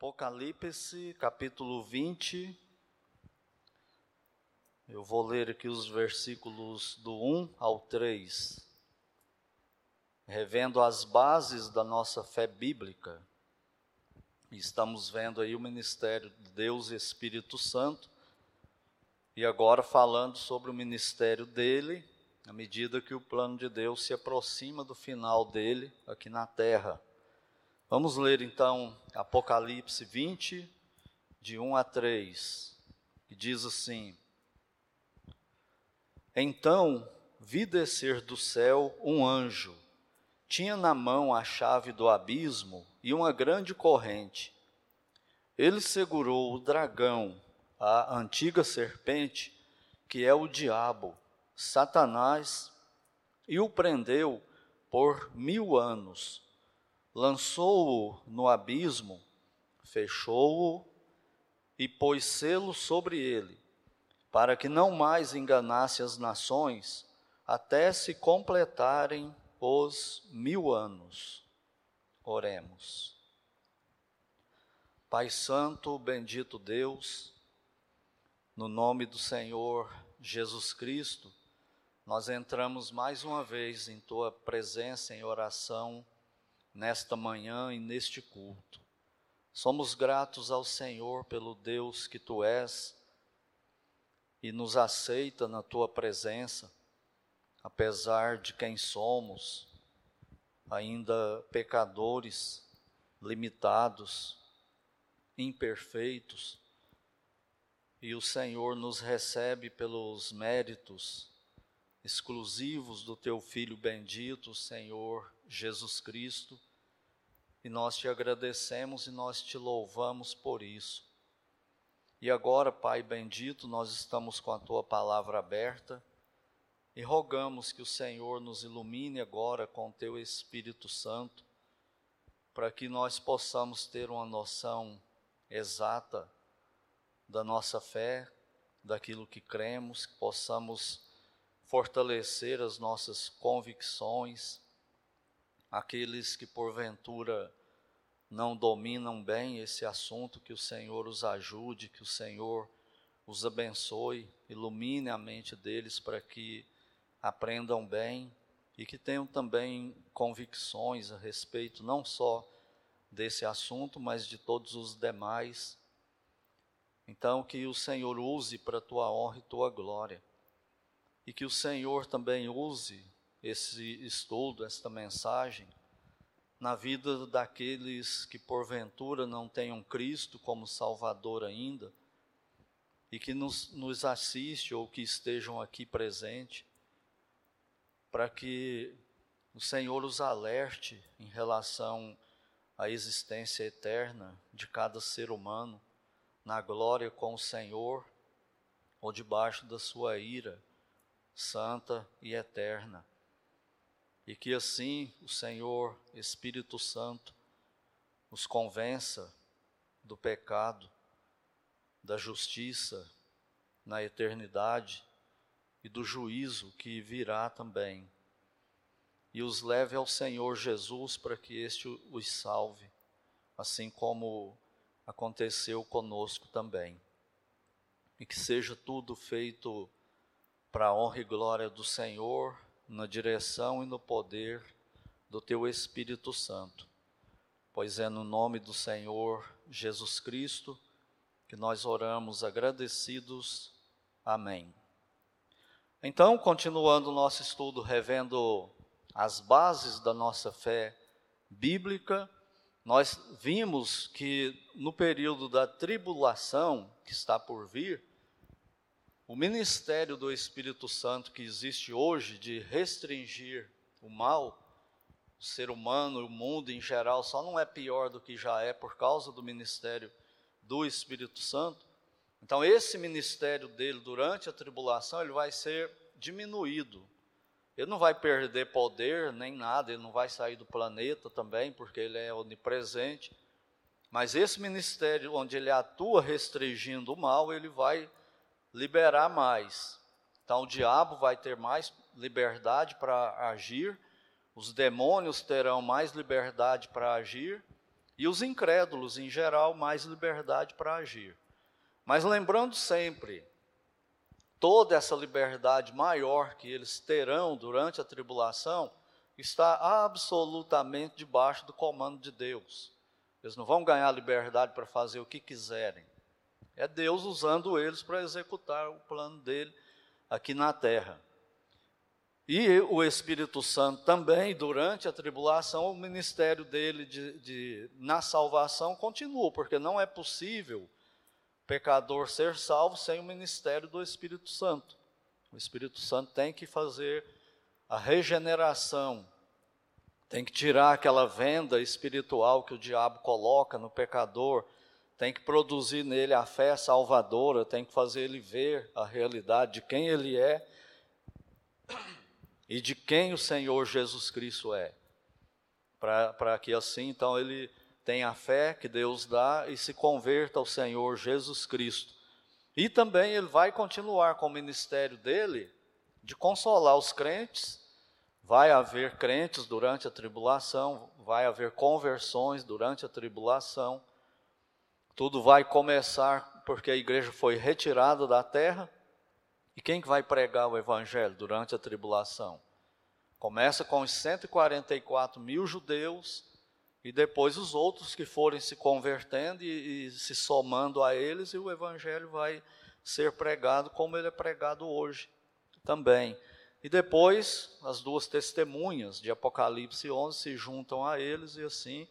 Apocalipse, capítulo 20. Eu vou ler aqui os versículos do 1 ao 3. Revendo as bases da nossa fé bíblica. Estamos vendo aí o ministério de Deus e Espírito Santo. E agora falando sobre o ministério dele, à medida que o plano de Deus se aproxima do final dele aqui na terra. Vamos ler então Apocalipse 20, de 1 a 3, que diz assim: Então vi descer do céu um anjo, tinha na mão a chave do abismo e uma grande corrente. Ele segurou o dragão, a antiga serpente, que é o diabo, Satanás, e o prendeu por mil anos lançou-o no abismo, fechou-o e pôs selo sobre ele, para que não mais enganasse as nações, até se completarem os mil anos. Oremos. Pai Santo, bendito Deus, no nome do Senhor Jesus Cristo, nós entramos mais uma vez em Tua presença em oração nesta manhã e neste culto. Somos gratos ao Senhor pelo Deus que tu és e nos aceita na tua presença, apesar de quem somos, ainda pecadores, limitados, imperfeitos, e o Senhor nos recebe pelos méritos exclusivos do teu Filho bendito, Senhor Jesus Cristo, e nós te agradecemos e nós te louvamos por isso. E agora, Pai bendito, nós estamos com a tua palavra aberta e rogamos que o Senhor nos ilumine agora com o teu Espírito Santo, para que nós possamos ter uma noção exata da nossa fé, daquilo que cremos, que possamos fortalecer as nossas convicções, aqueles que porventura não dominam bem esse assunto, que o Senhor os ajude, que o Senhor os abençoe, ilumine a mente deles para que aprendam bem e que tenham também convicções a respeito não só desse assunto, mas de todos os demais. Então, que o Senhor use para a tua honra e tua glória e que o Senhor também use esse estudo, esta mensagem, na vida daqueles que porventura não tenham Cristo como Salvador ainda e que nos, nos assiste ou que estejam aqui presente, para que o Senhor os alerte em relação à existência eterna de cada ser humano, na glória com o Senhor ou debaixo da sua ira santa e eterna. E que assim o Senhor Espírito Santo nos convença do pecado, da justiça na eternidade e do juízo que virá também. E os leve ao Senhor Jesus para que este os salve, assim como aconteceu conosco também. E que seja tudo feito para a honra e glória do Senhor, na direção e no poder do teu Espírito Santo. Pois é no nome do Senhor Jesus Cristo que nós oramos agradecidos. Amém. Então, continuando o nosso estudo, revendo as bases da nossa fé bíblica, nós vimos que no período da tribulação que está por vir, o ministério do Espírito Santo que existe hoje de restringir o mal, o ser humano, o mundo em geral, só não é pior do que já é por causa do ministério do Espírito Santo. Então, esse ministério dele durante a tribulação, ele vai ser diminuído. Ele não vai perder poder nem nada, ele não vai sair do planeta também, porque ele é onipresente. Mas esse ministério onde ele atua restringindo o mal, ele vai liberar mais. Então o diabo vai ter mais liberdade para agir, os demônios terão mais liberdade para agir, e os incrédulos, em geral, mais liberdade para agir. Mas lembrando sempre, toda essa liberdade maior que eles terão durante a tribulação está absolutamente debaixo do comando de Deus. Eles não vão ganhar liberdade para fazer o que quiserem. É Deus usando eles para executar o plano dele aqui na terra. E o Espírito Santo também, durante a tribulação, o ministério dele de, de, na salvação continua, porque não é possível pecador ser salvo sem o ministério do Espírito Santo. O Espírito Santo tem que fazer a regeneração, tem que tirar aquela venda espiritual que o diabo coloca no pecador, tem que produzir nele a fé salvadora, tem que fazer ele ver a realidade de quem ele é e de quem o Senhor Jesus Cristo é. Para que assim, então, ele tenha a fé que Deus dá e se converta ao Senhor Jesus Cristo. E também ele vai continuar com o ministério dele de consolar os crentes. Vai haver crentes durante a tribulação, vai haver conversões durante a tribulação. Tudo vai começar porque a igreja foi retirada da terra e quem que vai pregar o evangelho durante a tribulação? Começa com os 144 mil judeus e depois os outros que forem se convertendo e, e se somando a eles, e o evangelho vai ser pregado como ele é pregado hoje também. E depois as duas testemunhas de Apocalipse 11 se juntam a eles e assim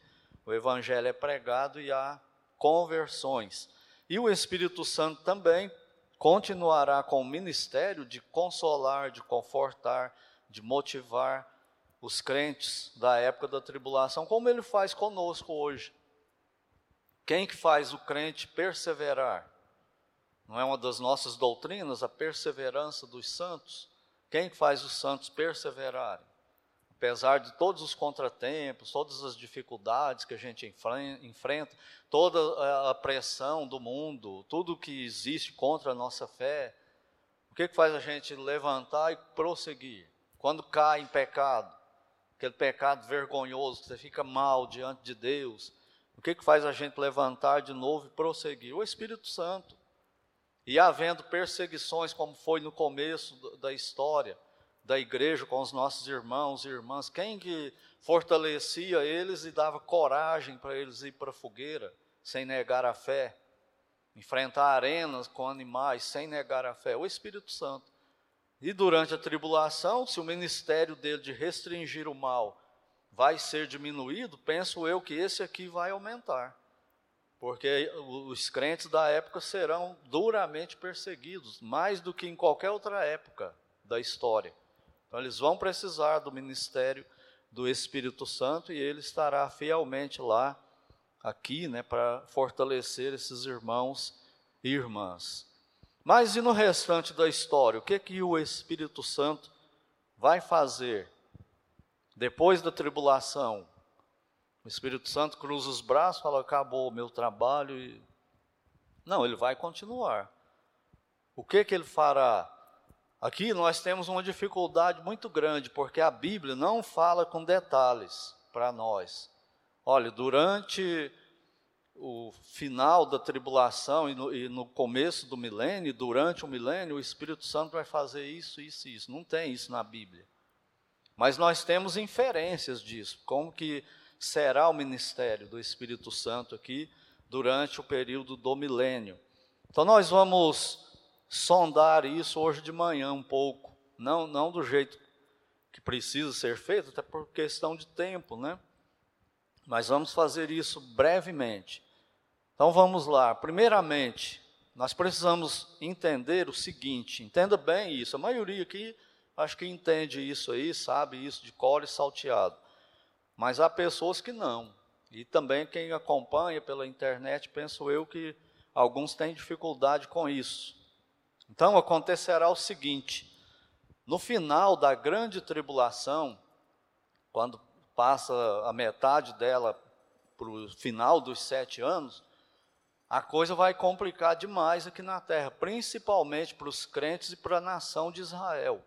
o evangelho é pregado e há conversões. E o Espírito Santo também continuará com o ministério de consolar, de confortar, de motivar os crentes da época da tribulação, como ele faz conosco hoje. Quem que faz o crente perseverar? Não é uma das nossas doutrinas a perseverança dos santos? Quem que faz os santos perseverarem? Apesar de todos os contratempos, todas as dificuldades que a gente enfrenta, toda a pressão do mundo, tudo que existe contra a nossa fé, o que, que faz a gente levantar e prosseguir? Quando cai em pecado, aquele pecado vergonhoso, você fica mal diante de Deus, o que, que faz a gente levantar de novo e prosseguir? O Espírito Santo. E havendo perseguições, como foi no começo da história da igreja com os nossos irmãos e irmãs, quem que fortalecia eles e dava coragem para eles ir para a fogueira, sem negar a fé? Enfrentar arenas com animais, sem negar a fé? O Espírito Santo. E durante a tribulação, se o ministério dele de restringir o mal vai ser diminuído, penso eu que esse aqui vai aumentar. Porque os crentes da época serão duramente perseguidos, mais do que em qualquer outra época da história. Então, eles vão precisar do ministério do Espírito Santo e ele estará fielmente lá, aqui, né, para fortalecer esses irmãos e irmãs. Mas e no restante da história? O que que o Espírito Santo vai fazer depois da tribulação? O Espírito Santo cruza os braços, fala: acabou o meu trabalho e não, ele vai continuar. O que que ele fará? Aqui nós temos uma dificuldade muito grande, porque a Bíblia não fala com detalhes para nós. Olha, durante o final da tribulação e no, e no, começo do milênio, durante o milênio, o Espírito Santo vai fazer isso, isso e isso. Não tem isso na Bíblia. Mas nós temos inferências disso, como que será o ministério do Espírito Santo aqui durante o período do milênio. Então nós vamos sondar isso hoje de manhã um pouco, não, não do jeito que precisa ser feito, até por questão de tempo, né? Mas vamos fazer isso brevemente. Então vamos lá. Primeiramente, nós precisamos entender o seguinte: entenda bem isso. A maioria aqui acho que entende isso aí, sabe isso de cor e salteado. Mas há pessoas que não. E também quem acompanha pela internet, penso eu que alguns têm dificuldade com isso. Então acontecerá o seguinte: no final da grande tribulação, quando passa a metade dela para o final dos sete anos, a coisa vai complicar demais aqui na terra, principalmente para os crentes e para a nação de Israel.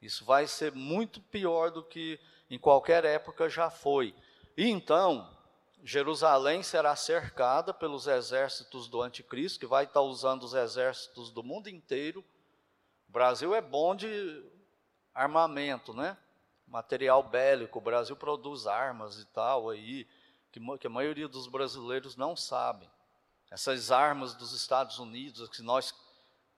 Isso vai ser muito pior do que em qualquer época já foi. E então, Jerusalém será cercada pelos exércitos do anticristo, que vai estar usando os exércitos do mundo inteiro. O Brasil é bom de armamento, né? Material bélico. O Brasil produz armas e tal aí, que, que a maioria dos brasileiros não sabem. Essas armas dos Estados Unidos, que nós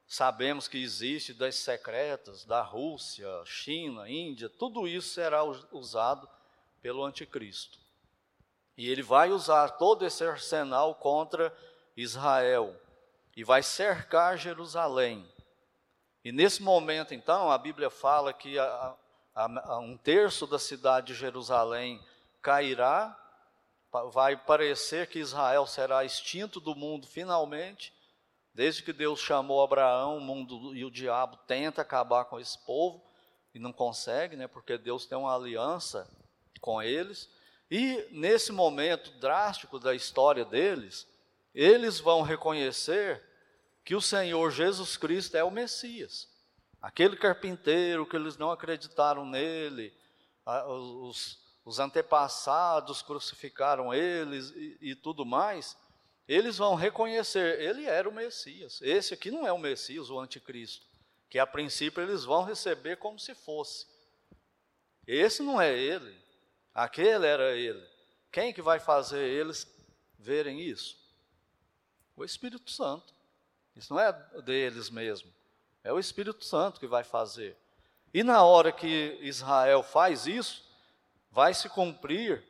sabemos que existe, das secretas, da Rússia, China, Índia, tudo isso será usado pelo anticristo. E ele vai usar todo esse arsenal contra Israel e vai cercar Jerusalém. E nesse momento, então, a Bíblia fala que a, a, a um terço da cidade de Jerusalém cairá, vai parecer que Israel será extinto do mundo finalmente. Desde que Deus chamou Abraão, o mundo e o diabo tenta acabar com esse povo e não consegue, né? Porque Deus tem uma aliança com eles. E nesse momento drástico da história deles, eles vão reconhecer que o Senhor Jesus Cristo é o Messias. Aquele carpinteiro que eles não acreditaram nele, os, os antepassados crucificaram eles e, e tudo mais, eles vão reconhecer, ele era o Messias. Esse aqui não é o Messias, o anticristo, que a princípio eles vão receber como se fosse. Esse não é ele. Aquele era ele. Quem que vai fazer eles verem isso? O Espírito Santo. Isso não é deles mesmo. É o Espírito Santo que vai fazer. E na hora que Israel faz isso, vai se cumprir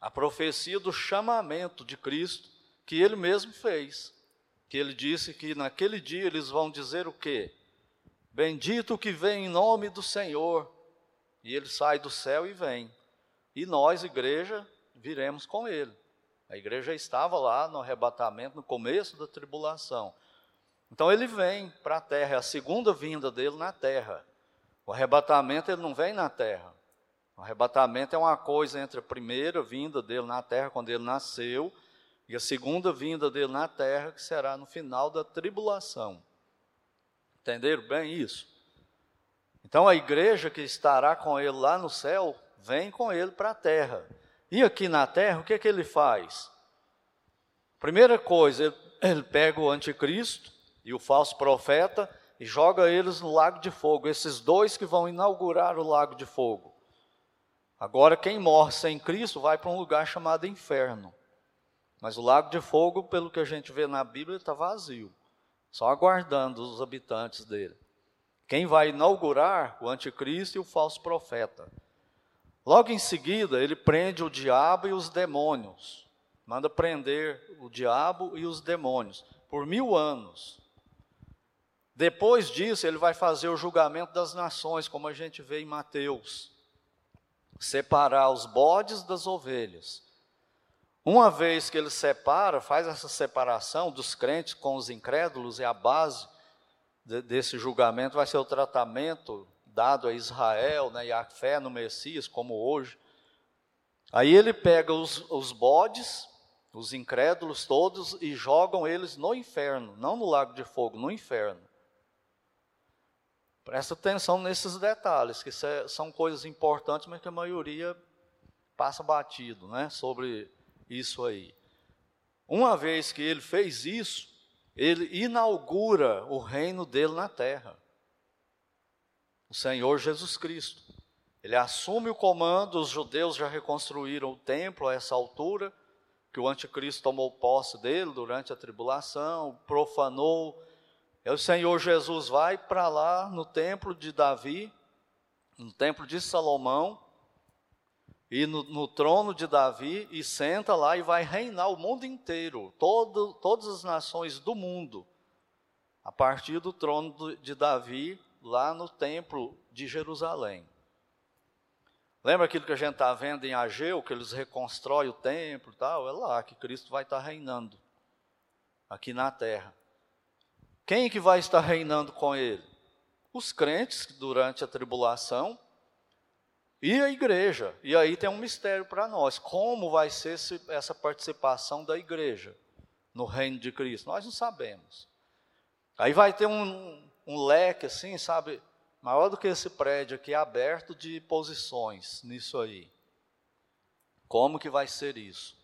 a profecia do chamamento de Cristo que ele mesmo fez. Que ele disse que naquele dia eles vão dizer o quê? Bendito que vem em nome do Senhor. E ele sai do céu e vem. E nós, igreja, viremos com ele. A igreja estava lá no arrebatamento, no começo da tribulação. Então ele vem para a terra, é a segunda vinda dele na terra. O arrebatamento ele não vem na terra. O arrebatamento é uma coisa entre a primeira vinda dele na terra, quando ele nasceu, e a segunda vinda dele na terra, que será no final da tribulação. Entenderam bem isso? Então a igreja que estará com ele lá no céu vem com ele para a terra. E aqui na terra, o que, é que ele faz? Primeira coisa, ele, ele pega o anticristo e o falso profeta e joga eles no lago de fogo. Esses dois que vão inaugurar o lago de fogo. Agora, quem morre sem Cristo vai para um lugar chamado inferno. Mas o lago de fogo, pelo que a gente vê na Bíblia, está vazio, só aguardando os habitantes dele. Quem vai inaugurar o anticristo e o falso profeta. Logo em seguida, ele prende o diabo e os demônios. Manda prender o diabo e os demônios por mil anos. Depois disso, ele vai fazer o julgamento das nações, como a gente vê em Mateus. Separar os bodes das ovelhas. Uma vez que ele separa, faz essa separação dos crentes com os incrédulos, e a base de, desse julgamento vai ser o tratamento dado a Israel, né, e a fé no Messias, como hoje. Aí ele pega os, os bodes, os incrédulos todos, e jogam eles no inferno, não no lago de fogo, no inferno. Presta atenção nesses detalhes, que são coisas importantes, mas que a maioria passa batido né, sobre isso aí. Uma vez que ele fez isso, ele inaugura o reino dele na terra o Senhor Jesus Cristo. Ele assume o comando, os judeus já reconstruíram o templo a essa altura, que o anticristo tomou posse dele durante a tribulação, profanou. E o Senhor Jesus vai para lá no templo de Davi, no templo de Salomão, e no, no, trono de Davi, e senta lá e vai reinar o mundo inteiro, todo, todas as nações do mundo, a partir do trono de Davi, lá no templo de Jerusalém. Lembra aquilo que a gente está vendo em Ageu, que eles reconstroem o templo e tal? É lá que Cristo vai estar tá reinando, aqui na terra. Quem que vai estar reinando com ele? Os crentes durante a tribulação e a igreja. E aí tem um mistério para nós. Como vai ser essa participação da igreja no reino de Cristo? Nós não sabemos. Aí vai ter um, um leque assim, sabe, maior do que esse prédio aqui, aberto de posições nisso aí. Como que vai ser isso?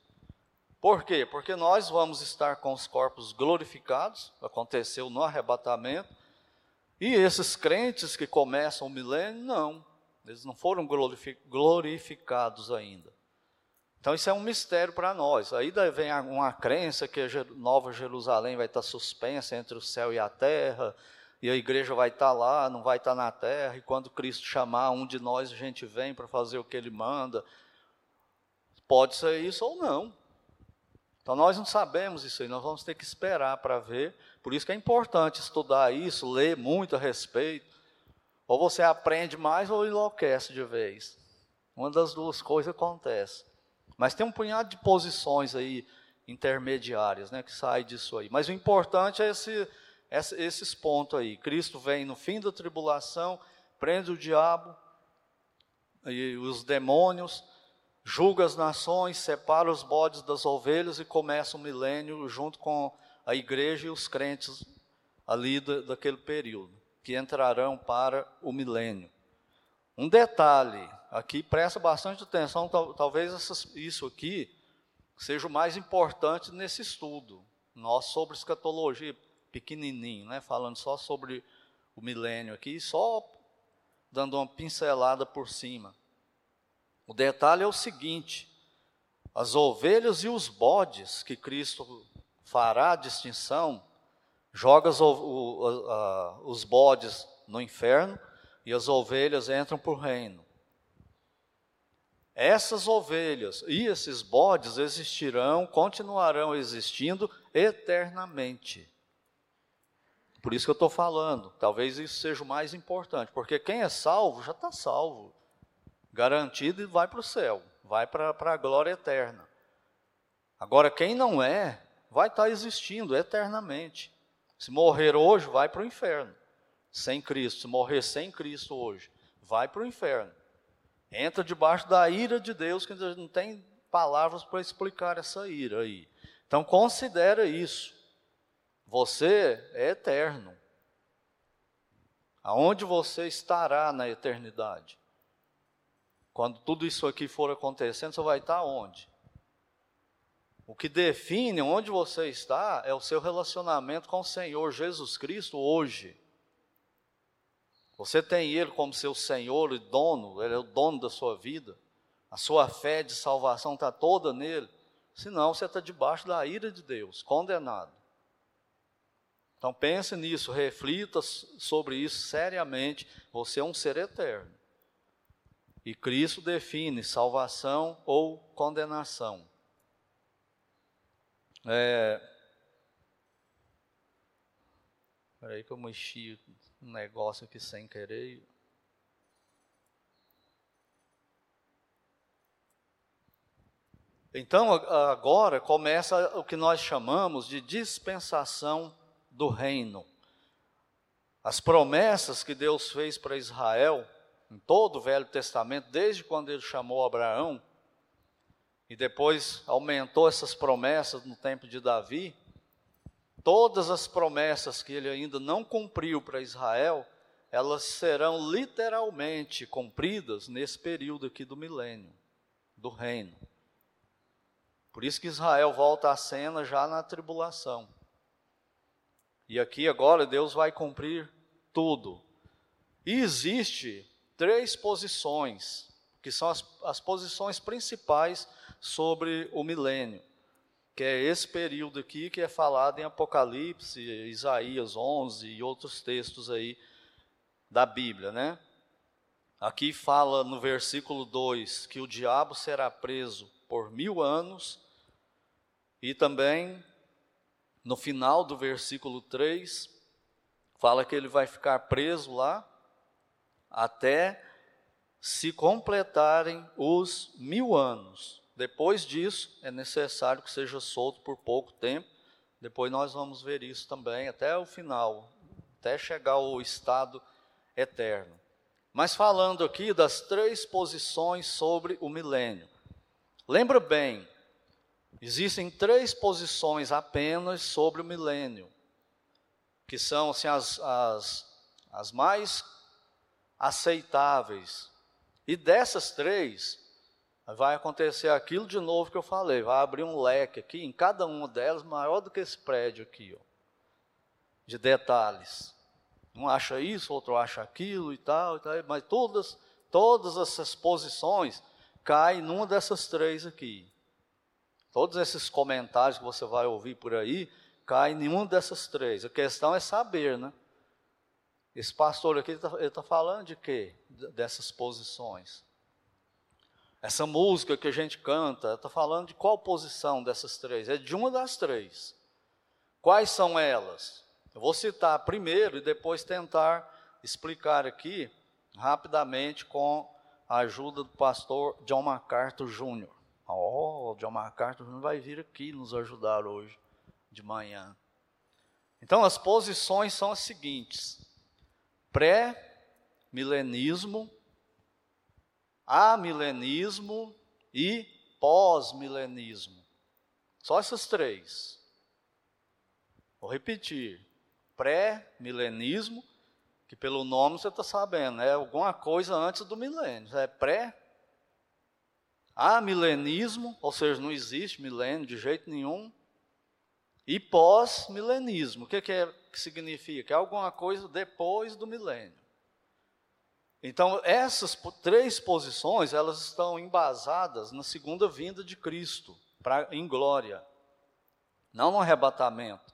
Por quê? Porque nós vamos estar com os corpos glorificados, aconteceu no arrebatamento, e esses crentes que começam o milênio, não, eles não foram glorificados ainda. Então isso é um mistério para nós. Aí vem uma crença que a Nova Jerusalém vai estar suspensa entre o céu e a terra, e a igreja vai estar lá, não vai estar na terra, e quando Cristo chamar um de nós, a gente vem para fazer o que ele manda. Pode ser isso ou não. Então nós não sabemos isso aí, nós vamos ter que esperar para ver. Por isso que é importante estudar isso, ler muito a respeito. Ou você aprende mais ou enlouquece de vez. Uma das duas coisas acontece. Mas tem um punhado de posições aí intermediárias, né, que sai disso aí. Mas o importante é esse esses pontos aí. Cristo vem no fim da tribulação, prende o diabo e os demônios, julga as nações, separa os bodes das ovelhas e começa o milênio junto com a igreja e os crentes ali daquele período, que entrarão para o milênio. Um detalhe, aqui presta bastante atenção, talvez isso aqui seja o mais importante nesse estudo, nós sobre escatologia, pequenininho, né, falando só sobre o milênio aqui, só dando uma pincelada por cima. O detalhe é o seguinte: as ovelhas e os bodes que Cristo fará a distinção, joga os, o, a, os bodes no inferno e as ovelhas entram para o reino. Essas ovelhas e esses bodes existirão, continuarão existindo eternamente. Por isso que eu estou falando, talvez isso seja o mais importante, porque quem é salvo já está salvo, garantido e vai para o céu, vai para a glória eterna. Agora, quem não é, vai estar tá existindo eternamente. Se morrer hoje, vai para o inferno, sem Cristo. Se morrer sem Cristo hoje, vai para o inferno. Entra debaixo da ira de Deus, que não tem palavras para explicar essa ira aí. Então, considera isso. Você é eterno. Aonde você estará na eternidade? Quando tudo isso aqui for acontecendo, você vai estar onde? O que define onde você está é o seu relacionamento com o Senhor Jesus Cristo hoje. Você tem Ele como seu Senhor e dono, Ele é o dono da sua vida. A sua fé de salvação está toda nele. Senão você está debaixo da ira de Deus, condenado. Então pense nisso, reflita sobre isso seriamente. Você é um ser eterno. E Cristo define salvação ou condenação. É... Espera que eu mexi um negócio aqui sem querer. Então, agora começa o que nós chamamos de dispensação do reino. As promessas que Deus fez para Israel, em todo o Velho Testamento, desde quando ele chamou Abraão, e depois aumentou essas promessas no tempo de Davi, todas as promessas que ele ainda não cumpriu para Israel, elas serão literalmente cumpridas nesse período aqui do milênio, do reino. Por isso que Israel volta à cena já na tribulação. E aqui agora Deus vai cumprir tudo. E existe três posições, que são as, as posições principais sobre o milênio, que é esse período aqui que é falado em Apocalipse, Isaías 11 e outros textos aí da Bíblia, né? Aqui fala no versículo 2 que o diabo será preso por mil anos, e também no final do versículo 3, fala que ele vai ficar preso lá até se completarem os mil anos. Depois disso, é necessário que seja solto por pouco tempo. Depois nós vamos ver isso também até o final, até chegar ao estado eterno. Mas falando aqui das três posições sobre o milênio. Lembra bem, Existem três posições apenas sobre o milênio, que são assim, as, as, as mais aceitáveis. E dessas três, vai acontecer aquilo de novo que eu falei, vai abrir um leque aqui, em cada uma delas, maior do que esse prédio aqui, ó, de detalhes. Um acha isso, outro acha aquilo e tal, e tal mas todas, todas essas posições caem numa dessas três aqui. Todos esses comentários que você vai ouvir por aí caem em uma dessas três. A questão é saber, né? Esse pastor aqui está tá falando de quê? Dessas posições. Essa música que a gente canta, está falando de qual posição dessas três? É de uma das três. Quais são elas? Eu vou citar primeiro e depois tentar explicar aqui rapidamente com a ajuda do pastor John MacArthur Jr. Oh, John MacArthur Jr. vai vir aqui nos ajudar hoje de manhã. Então, as posições são as seguintes: pré-milenismo, amilenismo e pós-milenismo. Só essas três. Vou repetir: pré-milenismo, que pelo nome você está sabendo, é alguma coisa antes do milênio. É pré. Amilenismo, ou seja, não existe milênio de jeito nenhum. E pós-milenismo. O que, que, é, que significa? É alguma coisa depois do milênio. Então, essas três posições, elas estão embasadas na segunda vinda de Cristo, pra, em glória. Não no arrebatamento,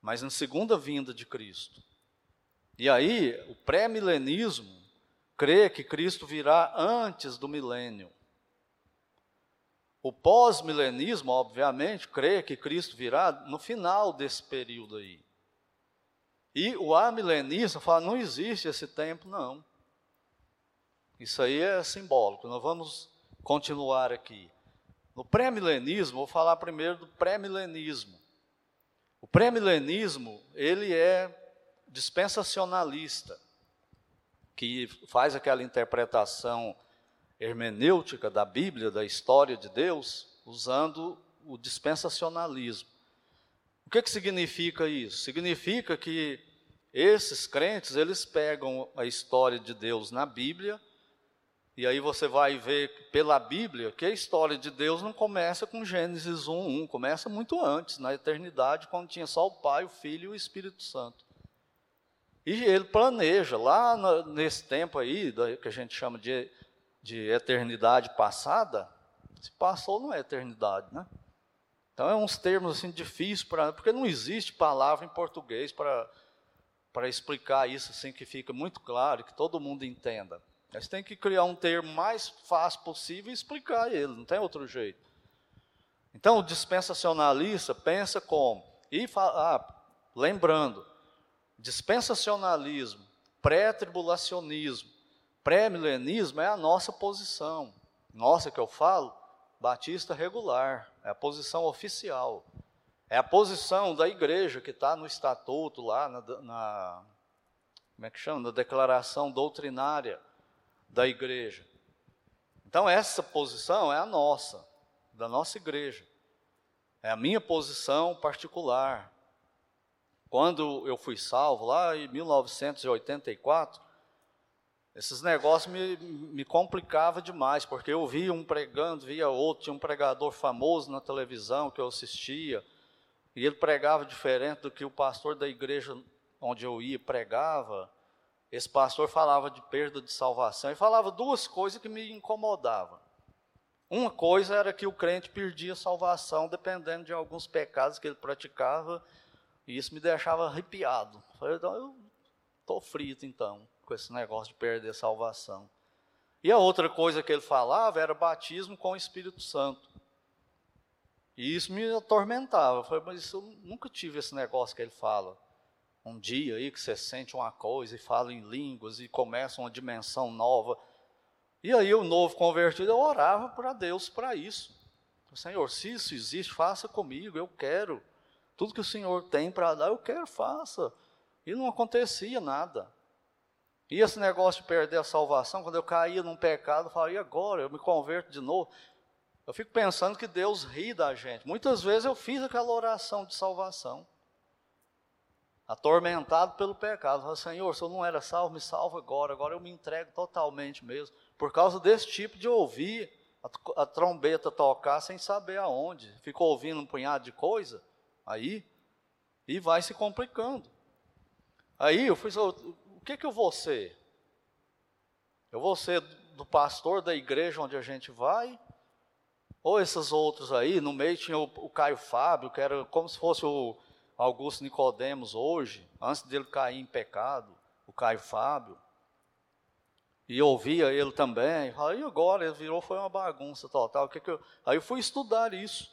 mas na segunda vinda de Cristo. E aí, o pré-milenismo crê que Cristo virá antes do milênio. O pós-milenismo, obviamente, crê que Cristo virá no final desse período aí. E o amilenista fala: não existe esse tempo, não. Isso aí é simbólico. Nós vamos continuar aqui. No pré-milenismo, vou falar primeiro do pré-milenismo. O pré-milenismo, ele é dispensacionalista, que faz aquela interpretação hermenêutica da Bíblia, da história de Deus, usando o dispensacionalismo. O que, que significa isso? Significa que esses crentes, eles pegam a história de Deus na Bíblia, e aí você vai ver pela Bíblia que a história de Deus não começa com Gênesis 1, 1, começa muito antes, na eternidade, quando tinha só o Pai, o Filho e o Espírito Santo. E ele planeja, lá nesse tempo aí, que a gente chama de, de eternidade passada, se passou não é eternidade, né? Então é uns termos assim difíceis para, porque não existe palavra em português para para explicar isso assim que fica muito claro, que todo mundo entenda. Você tem que criar um termo mais fácil possível e explicar ele, não tem outro jeito. Então, o dispensacionalista pensa como? E fala, ah, lembrando, dispensacionalismo, pré-tribulacionismo, pré-milenismo é a nossa posição. Nossa, que eu falo, batista regular, é a posição oficial. É a posição da igreja que está no estatuto lá, na, na, como é que chama? Na declaração doutrinária da igreja. Então, essa posição é a nossa, da nossa igreja. É a minha posição particular. Quando eu fui salvo, lá em 1984, esses negócios me, me complicavam demais, porque eu via um pregando, via outro, tinha um pregador famoso na televisão que eu assistia, e ele pregava diferente do que o pastor da igreja onde eu ia pregava. Esse pastor falava de perda de salvação e falava duas coisas que me incomodavam. Uma coisa era que o crente perdia salvação dependendo de alguns pecados que ele praticava, e isso me deixava arrepiado. Eu falei, então, eu estou frito então com esse negócio de perder salvação. E a outra coisa que ele falava era batismo com o Espírito Santo. E isso me atormentava. Eu falei, mas eu nunca tive esse negócio que ele fala. Um dia aí que você sente uma coisa e fala em línguas e começa uma dimensão nova. E aí o novo convertido, eu orava para Deus para isso. Senhor, se isso existe, faça comigo, eu quero. Tudo que o Senhor tem para dar, eu quero, faça. E não acontecia nada. E esse negócio de perder a salvação, quando eu caía num pecado, eu falava, e agora? Eu me converto de novo. Eu fico pensando que Deus ri da gente. Muitas vezes eu fiz aquela oração de salvação, atormentado pelo pecado. Falei, Senhor, se eu não era salvo, me salva agora. Agora eu me entrego totalmente mesmo. Por causa desse tipo de ouvir a, a trombeta tocar sem saber aonde. Ficou ouvindo um punhado de coisa, aí, e vai se complicando. Aí eu fui, que que eu vou ser? Eu vou ser do pastor da igreja onde a gente vai? Ou esses outros aí, no meio tinha o, o Caio Fábio, que era como se fosse o Augusto Nicodemos hoje, antes dele cair em pecado, o Caio Fábio. E ouvia ele também. Aí agora ele virou, foi uma bagunça total. Que que eu... Aí eu fui estudar isso.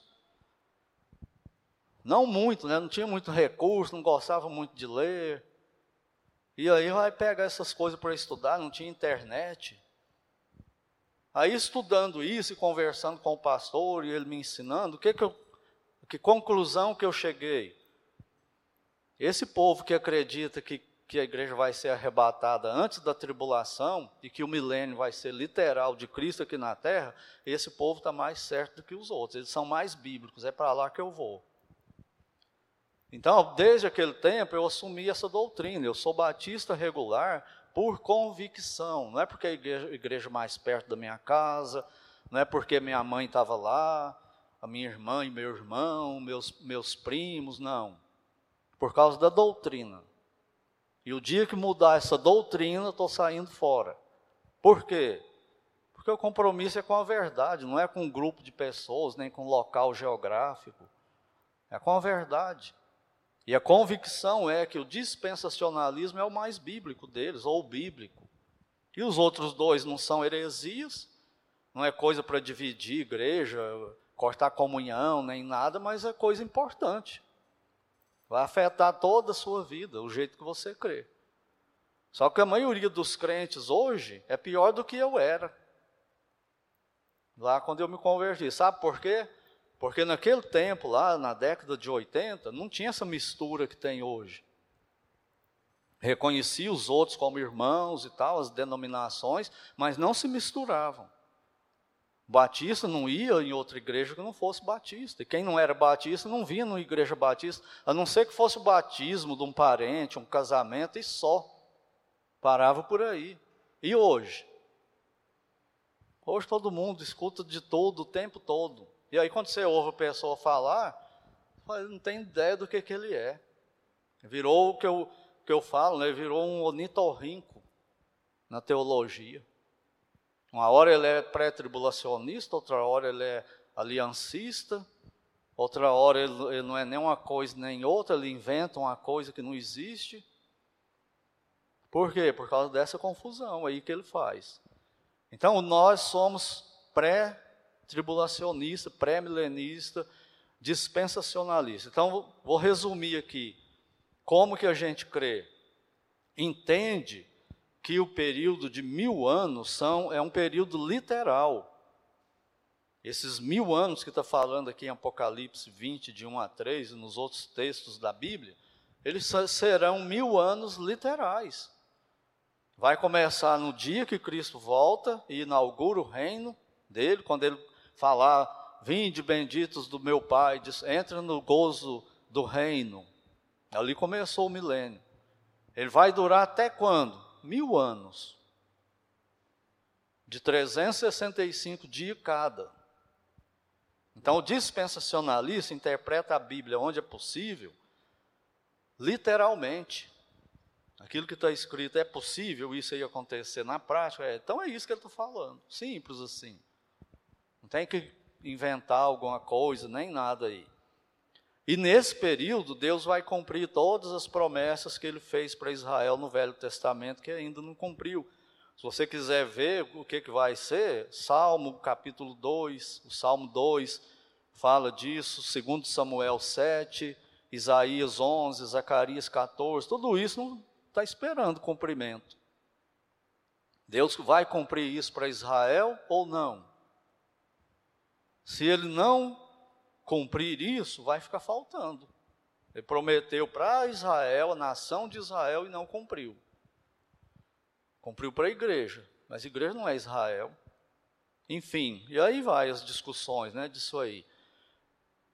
Não muito, né? não tinha muito recurso, não gostava muito de ler. E aí vai pegar essas coisas para estudar, não tinha internet. Aí estudando isso e conversando com o pastor e ele me ensinando, que que eu, que conclusão que eu cheguei? Esse povo que acredita que, que a igreja vai ser arrebatada antes da tribulação e que o milênio vai ser literal de Cristo aqui na terra, esse povo está mais certo do que os outros, eles são mais bíblicos, é para lá que eu vou. Então, desde aquele tempo, eu assumi essa doutrina. Eu sou batista regular por convicção. Não é porque a igreja, igreja mais perto da minha casa, não é porque minha mãe estava lá, a minha irmã e meu irmão, meus, meus primos, não. Por causa da doutrina. E o dia que mudar essa doutrina, estou saindo fora. Por quê? Porque o compromisso é com a verdade, não é com um grupo de pessoas, nem com um local geográfico. É com a verdade. E a convicção é que o dispensacionalismo é o mais bíblico deles, ou bíblico. E os outros dois não são heresias, não é coisa para dividir igreja, cortar comunhão, nem nada, mas é coisa importante. Vai afetar toda a sua vida, o jeito que você crê. Só que a maioria dos crentes hoje é pior do que eu era. Lá quando eu me converti. Sabe por quê? Porque naquele tempo, lá na década de 80, não tinha essa mistura que tem hoje. Reconhecia os outros como irmãos e tal, as denominações, mas não se misturavam. Batista não ia em outra igreja que não fosse batista. E quem não era batista não vinha numa igreja batista, a não ser que fosse o batismo de um parente, um casamento e só. Parava por aí. E hoje? Hoje todo mundo escuta de todo o tempo todo. E aí, quando você ouve a pessoa falar, não tem ideia do que, que ele é. Virou o que eu, que eu falo, né? virou um onitorrinco na teologia. Uma hora ele é pré-tribulacionista, outra hora ele é aliancista, outra hora ele, ele não é nem uma coisa nem outra, ele inventa uma coisa que não existe. Por quê? Por causa dessa confusão aí que ele faz. Então, nós somos pré tribulacionista, pré-milenista, dispensacionalista. Então, vou resumir aqui. Como que a gente crê? Entende que o período de mil anos são, é um período literal. Esses mil anos que está falando aqui em Apocalipse 20, de 1 a 3, e nos outros textos da Bíblia, eles serão mil anos literais. Vai começar no dia que Cristo volta e inaugura o reino dele, quando ele falar: Vinde benditos do meu Pai, entra no gozo do reino. Ali começou o milênio. Ele vai durar até quando? Mil anos. De 365 dias cada. Então, o dispensacionalista interpreta a Bíblia onde é possível, literalmente. Aquilo que está escrito, é possível isso aí acontecer na prática? É, então é isso que ele está falando. Simples assim. Não tem que inventar alguma coisa, nem nada aí. E nesse período, Deus vai cumprir todas as promessas que ele fez para Israel no Velho Testamento, que ainda não cumpriu. Se você quiser ver o que, que vai ser, Salmo capítulo 2, o Salmo 2 fala disso, 2 Samuel 7, Isaías 11, Zacarias 14, tudo isso não está esperando cumprimento. Deus vai cumprir isso para Israel ou não? Se ele não cumprir isso, vai ficar faltando. Ele prometeu para Israel, a nação de Israel, e não cumpriu. Cumpriu para a igreja, mas a igreja não é Israel. Enfim, e aí vai as discussões né, disso aí.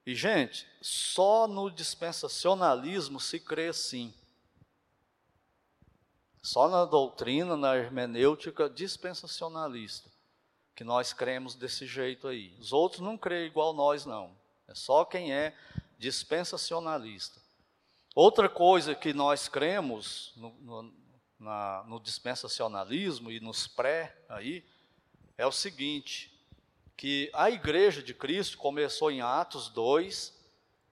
E, gente, só no dispensacionalismo se crê assim. Só na doutrina, na hermenêutica dispensacionalista. Que nós cremos desse jeito aí. Os outros não creem igual nós, não. É só quem é dispensacionalista. Outra coisa que nós cremos no, no, na, no dispensacionalismo e nos pré aí é o seguinte: que a igreja de Cristo começou em Atos 2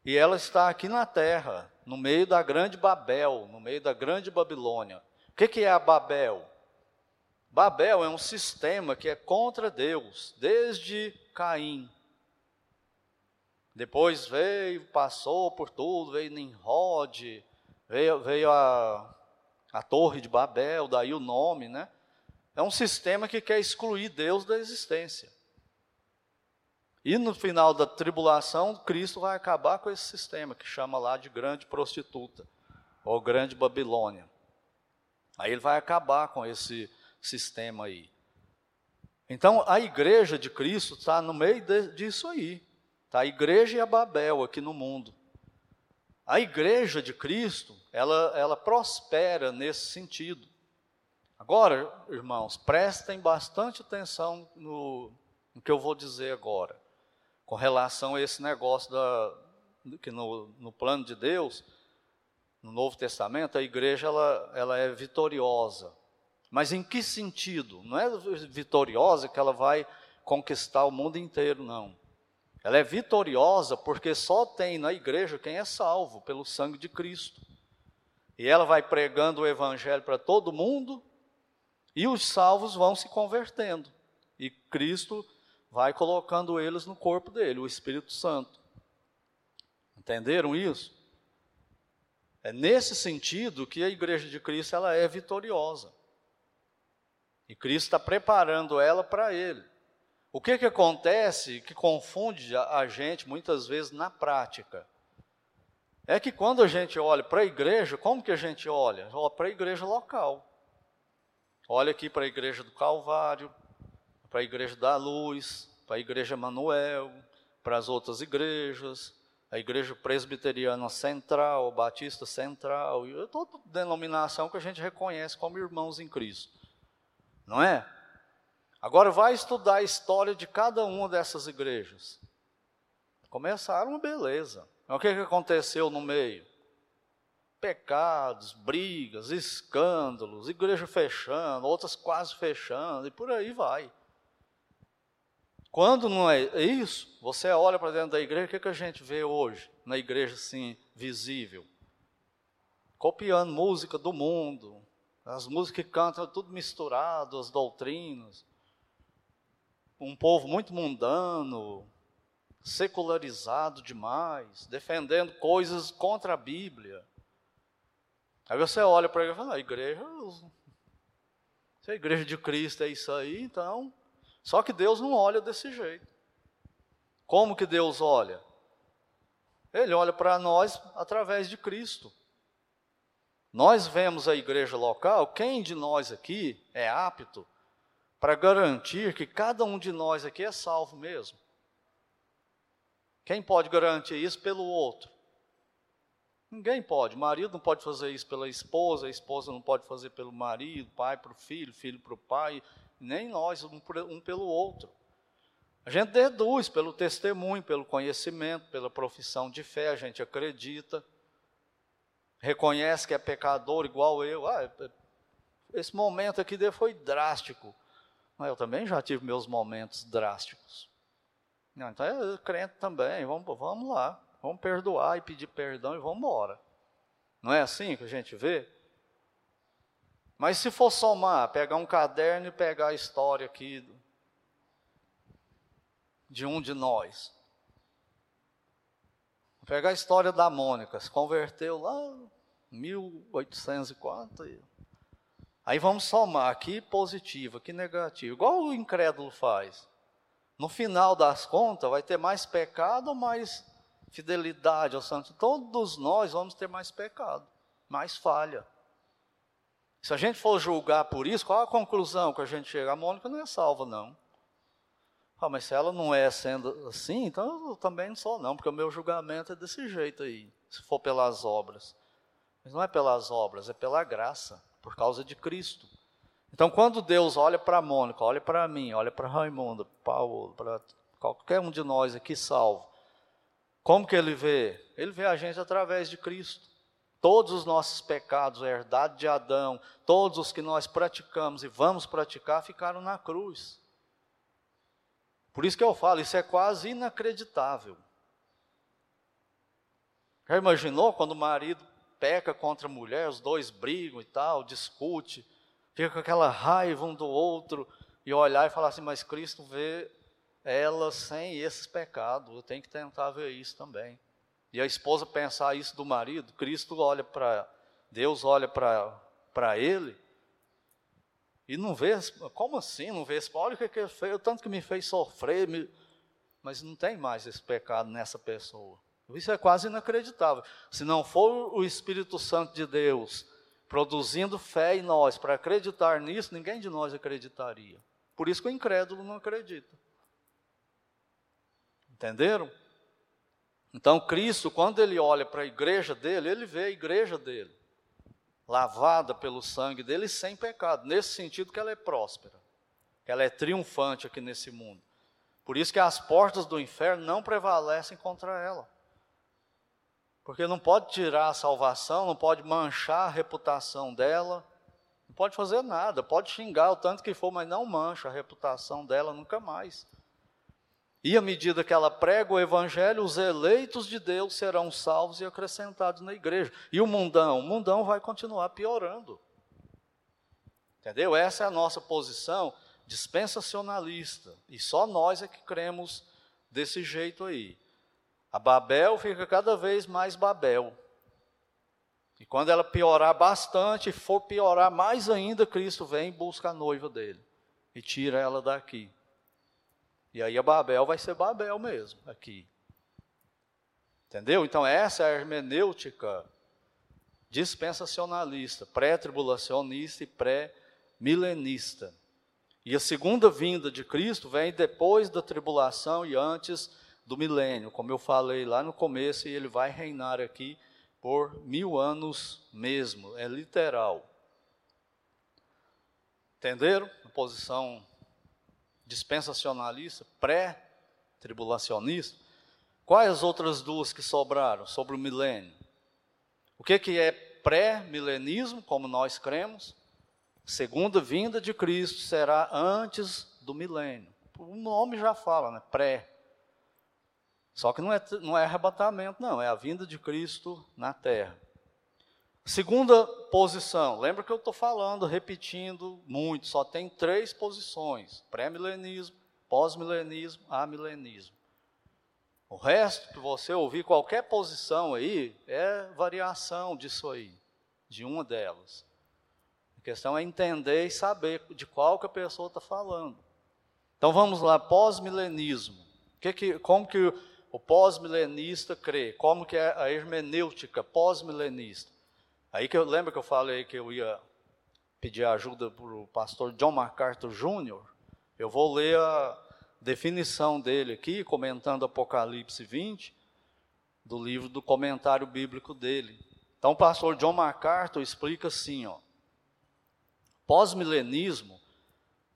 e ela está aqui na terra, no meio da grande Babel, no meio da grande Babilônia. O que, que é a Babel? Babel é um sistema que é contra Deus, desde Caim. Depois veio, passou por tudo, veio Nimrod, veio, veio a, a Torre de Babel, daí o nome, né? É um sistema que quer excluir Deus da existência. E no final da tribulação, Cristo vai acabar com esse sistema, que chama lá de grande prostituta, ou grande Babilônia. Aí ele vai acabar com esse sistema aí. Então, a igreja de Cristo está no meio de, disso aí. Está a igreja e a Babel aqui no mundo. A igreja de Cristo, ela, ela prospera nesse sentido. Agora, irmãos, prestem bastante atenção no, no que eu vou dizer agora com relação a esse negócio da, que no, no plano de Deus, no Novo Testamento, a igreja ela, ela é vitoriosa. Mas em que sentido? Não é vitoriosa que ela vai conquistar o mundo inteiro, não. Ela é vitoriosa porque só tem na igreja quem é salvo pelo sangue de Cristo. E ela vai pregando o evangelho para todo mundo, e os salvos vão se convertendo. E Cristo vai colocando eles no corpo dele, o Espírito Santo. Entenderam isso? É nesse sentido que a igreja de Cristo ela é vitoriosa. E Cristo está preparando ela para ele. O que, que acontece que confunde a gente muitas vezes na prática? É que quando a gente olha para a igreja, como que a gente olha? Olha para a igreja local. Olha aqui para a igreja do Calvário, para a igreja da luz, para a igreja Manuel, para as outras igrejas, a igreja presbiteriana central, batista central, toda denominação que a gente reconhece como irmãos em Cristo. Não é? Agora vai estudar a história de cada uma dessas igrejas. Começaram beleza. O que, que aconteceu no meio? Pecados, brigas, escândalos, igreja fechando, outras quase fechando, e por aí vai. Quando não é isso, você olha para dentro da igreja, o que, que a gente vê hoje na igreja assim, visível? Copiando música do mundo, as músicas que cantam tudo misturado, as doutrinas. Um povo muito mundano, secularizado demais, defendendo coisas contra a Bíblia. Aí você olha para ele e fala, a igreja, se a igreja de Cristo é isso aí, então só que Deus não olha desse jeito. Como que Deus olha? Ele olha para nós através de Cristo. Nós vemos a igreja local, quem de nós aqui é apto para garantir que cada um de nós aqui é salvo mesmo? Quem pode garantir isso pelo outro? Ninguém pode. O marido não pode fazer isso pela esposa, a esposa não pode fazer pelo marido, pai para o filho, filho para o pai, nem nós, um, um pelo outro. A gente deduz pelo testemunho, pelo conhecimento, pela profissão de fé, a gente acredita, reconhece que é pecador igual eu. Ah, esse momento aqui foi drástico. Eu também já tive meus momentos drásticos. então é crente também, vamos, vamos lá, vamos perdoar e pedir perdão e vamos embora. Não é assim que a gente vê? Mas se for somar, pegar um caderno e pegar a história aqui de um de nós. Vou pegar a história da Mônica, se converteu lá em 1804. Aí vamos somar aqui positivo, aqui negativo, igual o incrédulo faz. No final das contas, vai ter mais pecado ou mais fidelidade ao santo? Todos nós vamos ter mais pecado, mais falha. Se a gente for julgar por isso, qual a conclusão que a gente chega? A Mônica não é salva, não. Ah, mas se ela não é sendo assim, então eu também não sou, não, porque o meu julgamento é desse jeito aí, se for pelas obras. Mas não é pelas obras, é pela graça, por causa de Cristo. Então, quando Deus olha para Mônica, olha para mim, olha para Raimundo, Paulo, para qualquer um de nós aqui salvo, como que ele vê? Ele vê a gente através de Cristo. Todos os nossos pecados, a herdade de Adão, todos os que nós praticamos e vamos praticar, ficaram na cruz. Por isso que eu falo, isso é quase inacreditável. Já imaginou quando o marido peca contra a mulher, os dois brigam e tal, discute, fica com aquela raiva um do outro, e olhar e falar assim, mas Cristo vê ela sem esses pecados, eu tenho que tentar ver isso também. E a esposa pensar isso do marido, Cristo olha para, Deus olha para ele, e não vê, como assim, não vê, olha o que, que ele fez, tanto que me fez sofrer, me, mas não tem mais esse pecado nessa pessoa. Isso é quase inacreditável. Se não for o Espírito Santo de Deus produzindo fé em nós para acreditar nisso, ninguém de nós acreditaria. Por isso que o incrédulo não acredita. Entenderam? Então, Cristo, quando ele olha para a igreja dele, ele vê a igreja dele, lavada pelo sangue dele sem pecado. Nesse sentido, que ela é próspera, que ela é triunfante aqui nesse mundo. Por isso que as portas do inferno não prevalecem contra ela. Porque não pode tirar a salvação, não pode manchar a reputação dela, não pode fazer nada, pode xingar o tanto que for, mas não mancha a reputação dela nunca mais. E à medida que ela prega o evangelho, os eleitos de Deus serão salvos e acrescentados na igreja. E o mundão, o mundão vai continuar piorando. Entendeu? Essa é a nossa posição dispensacionalista. E só nós é que cremos desse jeito aí. A Babel fica cada vez mais Babel. E quando ela piorar bastante, for piorar mais ainda, Cristo vem e busca a noiva dele e tira ela daqui. E aí a Babel vai ser Babel mesmo, aqui. Entendeu? Então, essa é a hermenêutica dispensacionalista, pré-tribulacionista e pré-milenista. E a segunda vinda de Cristo vem depois da tribulação e antes do milênio, como eu falei lá no começo, e ele vai reinar aqui por mil anos mesmo, é literal. Entenderam? A posição dispensacionalista, pré-tribulacionista. Quais as outras duas que sobraram sobre o milênio? O que, que é pré-milenismo, como nós cremos? Segunda vinda de Cristo será antes do milênio. O nome já fala, né? Pré. Só que não é, não é arrebatamento, não, é a vinda de Cristo na terra. Segunda posição, lembra que eu estou falando, repetindo muito, só tem três posições: pré-milenismo, pós-milenismo, amilenismo. O resto que você ouvir, qualquer posição aí, é variação disso aí, de uma delas. A questão é entender e saber de qual que a pessoa está falando. Então vamos lá, pós-milenismo. Que que, como que o pós-milenista crê, como que é a hermenêutica pós-milenista. Aí que eu lembro que eu falei que eu ia pedir ajuda para o pastor John MacArthur Jr., eu vou ler a definição dele aqui, comentando Apocalipse 20, do livro do comentário bíblico dele. Então o pastor John MacArthur explica assim, ó, pós-milenismo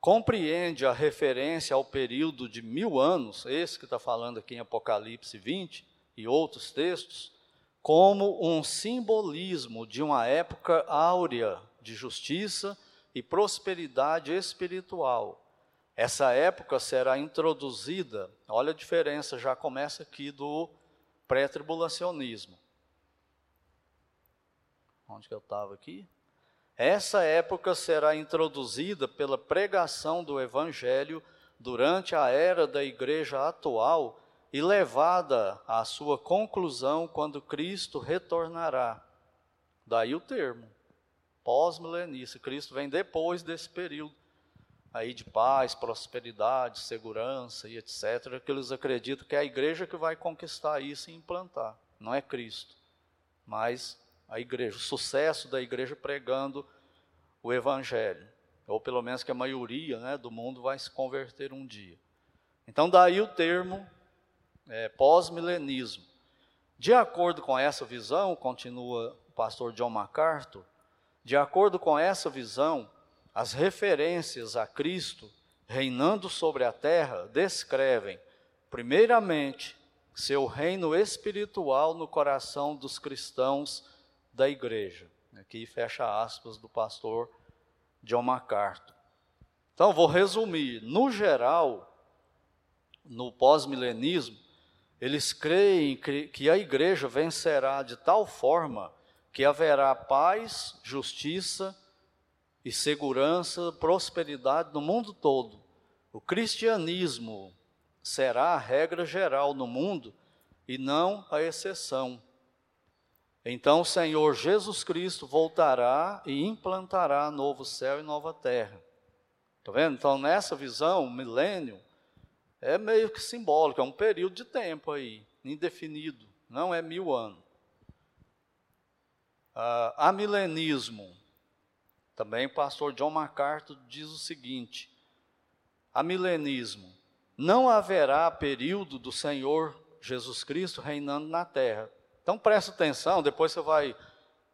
compreende a referência ao período de mil anos, esse que está falando aqui em Apocalipse 20 e outros textos, como um simbolismo de uma época áurea de justiça e prosperidade espiritual. Essa época será introduzida, olha a diferença, já começa aqui do pré-tribulacionismo. Onde que eu estava aqui? Essa época será introduzida pela pregação do Evangelho durante a era da igreja atual e levada à sua conclusão quando Cristo retornará. Daí o termo, pós-milenista. Cristo vem depois desse período aí de paz, prosperidade, segurança e etc., que eles acreditam que é a igreja que vai conquistar isso e implantar. Não é Cristo, mas a igreja, o sucesso da igreja pregando o evangelho, ou pelo menos que a maioria né, do mundo vai se converter um dia. Então, daí o termo é, pós-milenismo. De acordo com essa visão, continua o pastor John MacArthur, de acordo com essa visão, as referências a Cristo reinando sobre a terra descrevem, primeiramente, seu reino espiritual no coração dos cristãos da igreja. Aqui fecha aspas do pastor John MacArthur. Então, vou resumir. No geral, no pós-milenismo, eles creem que a igreja vencerá de tal forma que haverá paz, justiça e segurança, prosperidade no mundo todo. O cristianismo será a regra geral no mundo e não a exceção. Então o Senhor Jesus Cristo voltará e implantará novo céu e nova terra. Está vendo? Então, nessa visão, milênio é meio que simbólico, é um período de tempo aí, indefinido, não é mil anos. Ah, milenismo, também o pastor John MacArthur diz o seguinte: a milenismo, não haverá período do Senhor Jesus Cristo reinando na terra. Então presta atenção, depois você vai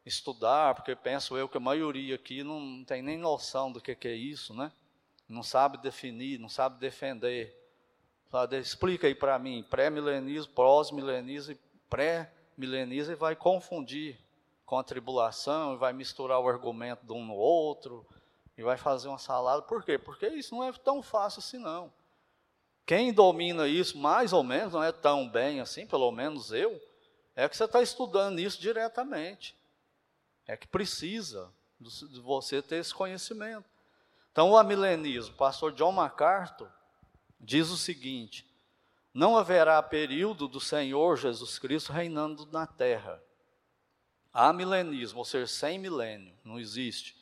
estudar, porque penso eu que a maioria aqui não tem nem noção do que, que é isso, né? Não sabe definir, não sabe defender. Explica aí para mim, pré-milenismo, pós-milenismo e pré-milenismo, e vai confundir com a tribulação, e vai misturar o argumento de um no outro, e vai fazer uma salada. Por quê? Porque isso não é tão fácil assim, não. Quem domina isso mais ou menos, não é tão bem assim, pelo menos eu, é que você está estudando isso diretamente. É que precisa de você ter esse conhecimento. Então, o amilenismo, o pastor John MacArthur, diz o seguinte: não haverá período do Senhor Jesus Cristo reinando na terra. Há milenismo, ou seja, sem milênio, não existe.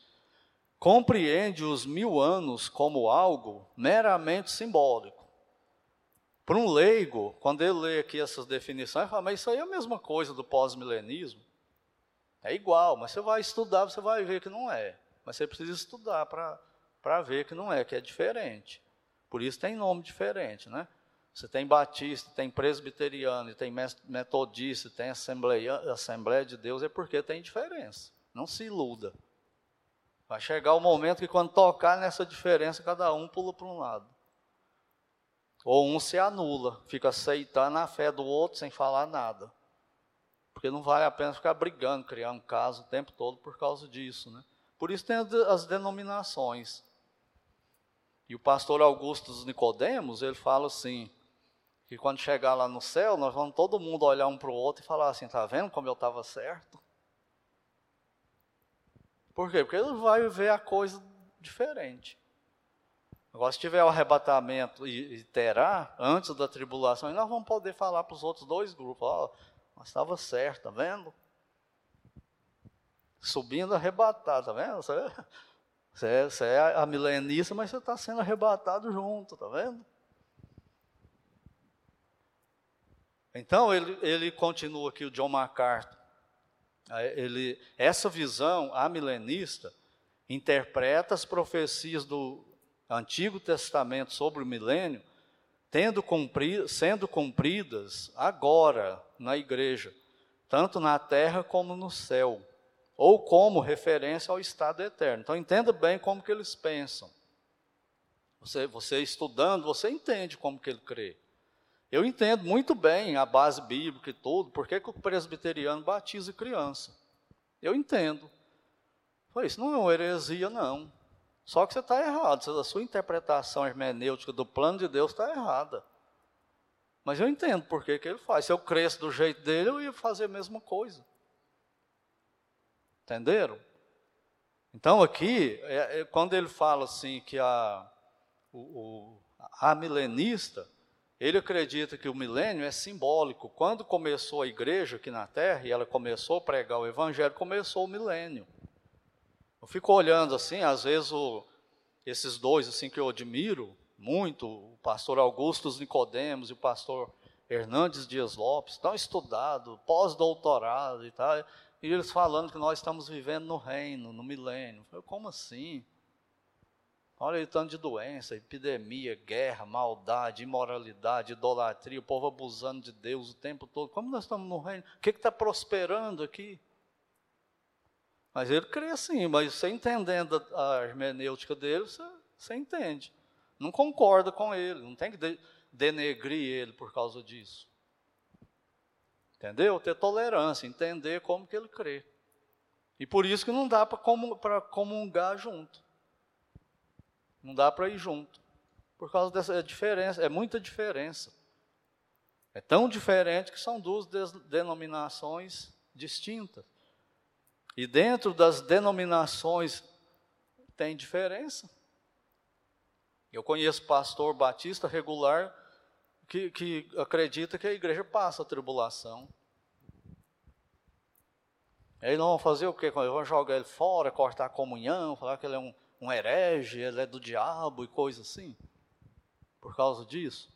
Compreende os mil anos como algo meramente simbólico. Para um leigo, quando ele lê aqui essas definições, ele fala, mas isso aí é a mesma coisa do pós-milenismo. É igual, mas você vai estudar, você vai ver que não é. Mas você precisa estudar para ver que não é, que é diferente. Por isso tem nome diferente, né? Você tem batista, tem presbiteriano, tem metodista, tem assembleia, assembleia de Deus, é porque tem diferença. Não se iluda. Vai chegar o momento que quando tocar nessa diferença, cada um pula para um lado. Ou um se anula, fica aceitando a fé do outro sem falar nada. Porque não vale a pena ficar brigando, criar um caso o tempo todo por causa disso. Né? Por isso tem as denominações. E o pastor Augusto dos Nicodemos, ele fala assim, que quando chegar lá no céu, nós vamos todo mundo olhar um para o outro e falar assim, tá vendo como eu estava certo? Por quê? Porque ele vai ver a coisa diferente. Agora, se tiver o arrebatamento e, e terá, antes da tribulação, nós vamos poder falar para os outros dois grupos, ó, oh, nós estava certo, tá vendo? Subindo arrebatado, tá vendo? Você, é, você é a milenista, mas você está sendo arrebatado junto, tá vendo? Então, ele, ele continua aqui, o John MacArthur. Ele, essa visão amilenista interpreta as profecias do Antigo Testamento sobre o milênio, sendo cumpridas agora na igreja, tanto na terra como no céu, ou como referência ao estado eterno. Então entenda bem como que eles pensam. Você, você estudando, você entende como que ele crê. Eu entendo muito bem a base bíblica e tudo, por que o presbiteriano batiza criança. Eu entendo. Isso não é uma heresia, não. Só que você está errado, a sua interpretação hermenêutica do plano de Deus está errada. Mas eu entendo por que, que ele faz. Se eu cresço do jeito dele, eu ia fazer a mesma coisa. Entenderam? Então aqui, é, é, quando ele fala assim que a, o, a milenista, ele acredita que o milênio é simbólico. Quando começou a igreja aqui na Terra e ela começou a pregar o evangelho, começou o milênio. Eu fico olhando assim, às vezes o, esses dois assim que eu admiro muito, o pastor Augusto Nicodemos e o pastor Hernandes Dias Lopes, estão estudados, pós-doutorado e tal, e eles falando que nós estamos vivendo no reino, no milênio. Eu, como assim? Olha o tanto de doença, epidemia, guerra, maldade, imoralidade, idolatria, o povo abusando de Deus o tempo todo. Como nós estamos no reino? O que está prosperando aqui? Mas ele crê sim, mas você entendendo a hermenêutica dele, você, você entende. Não concorda com ele, não tem que de, denegrir ele por causa disso. Entendeu? Ter tolerância, entender como que ele crê. E por isso que não dá para comungar junto. Não dá para ir junto. Por causa dessa diferença, é muita diferença. É tão diferente que são duas denominações distintas. E dentro das denominações tem diferença. Eu conheço pastor batista regular que, que acredita que a igreja passa a tribulação. Aí não vão fazer o quê? Vão jogar ele fora, cortar a comunhão, falar que ele é um, um herege, ele é do diabo e coisa assim. Por causa disso.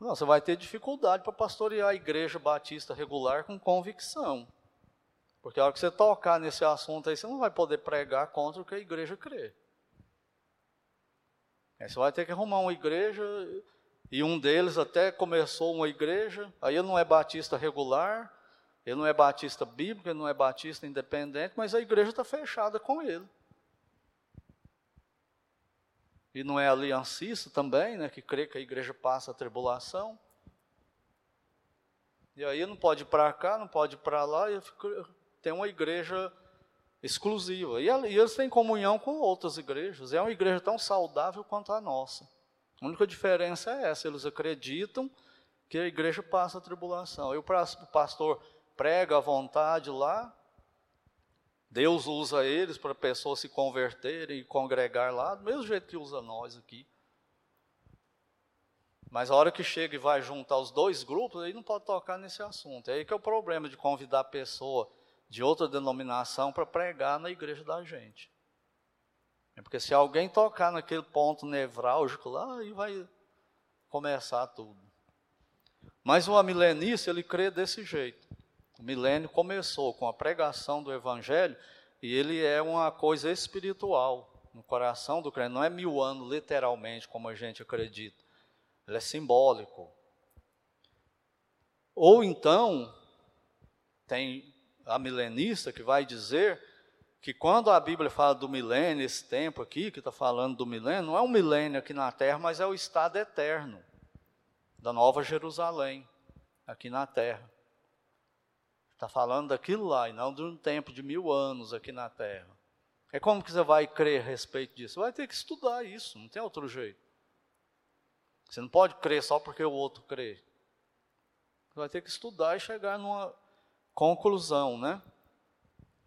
Não, você vai ter dificuldade para pastorear a igreja batista regular com convicção. Porque a hora que você tocar nesse assunto aí, você não vai poder pregar contra o que a igreja crê. Aí você vai ter que arrumar uma igreja, e um deles até começou uma igreja, aí ele não é batista regular, ele não é batista bíblico, ele não é batista independente, mas a igreja está fechada com ele. E não é aliancista também, né, que crê que a igreja passa a tribulação. E aí não pode ir para cá, não pode ir para lá, e tem uma igreja exclusiva. E, e eles têm comunhão com outras igrejas. É uma igreja tão saudável quanto a nossa. A única diferença é essa: eles acreditam que a igreja passa a tribulação. E o pastor prega à vontade lá. Deus usa eles para pessoas se converterem e congregar lá, do mesmo jeito que usa nós aqui. Mas a hora que chega e vai juntar os dois grupos, aí não pode tocar nesse assunto. É aí que é o problema de convidar a pessoa de outra denominação para pregar na igreja da gente. É porque se alguém tocar naquele ponto nevrálgico lá, aí vai começar tudo. Mas o amilenista, ele crê desse jeito. O milênio começou com a pregação do evangelho e ele é uma coisa espiritual no coração do crente. Não é mil anos, literalmente, como a gente acredita. Ele é simbólico. Ou então, tem a milenista que vai dizer que quando a Bíblia fala do milênio, esse tempo aqui, que está falando do milênio, não é um milênio aqui na terra, mas é o estado eterno da Nova Jerusalém, aqui na terra. Está falando daquilo lá, e não de um tempo de mil anos aqui na terra. É como que você vai crer a respeito disso? Você vai ter que estudar isso, não tem outro jeito. Você não pode crer só porque o outro crê. Você vai ter que estudar e chegar numa conclusão, né?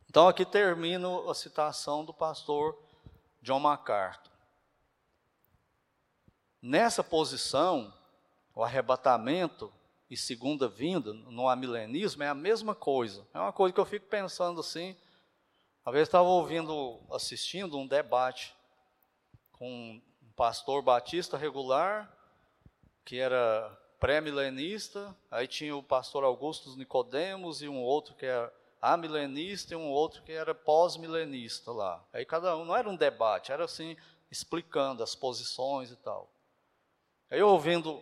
Então aqui termino a citação do pastor John MacArthur. Nessa posição, o arrebatamento e segunda vinda no amilenismo é a mesma coisa. É uma coisa que eu fico pensando assim. Uma vez estava ouvindo, assistindo um debate com um pastor batista regular, que era pré-milenista, aí tinha o pastor Augusto Nicodemos e um outro que era amilenista e um outro que era pós-milenista lá. Aí cada um, não era um debate, era assim, explicando as posições e tal. Aí eu ouvindo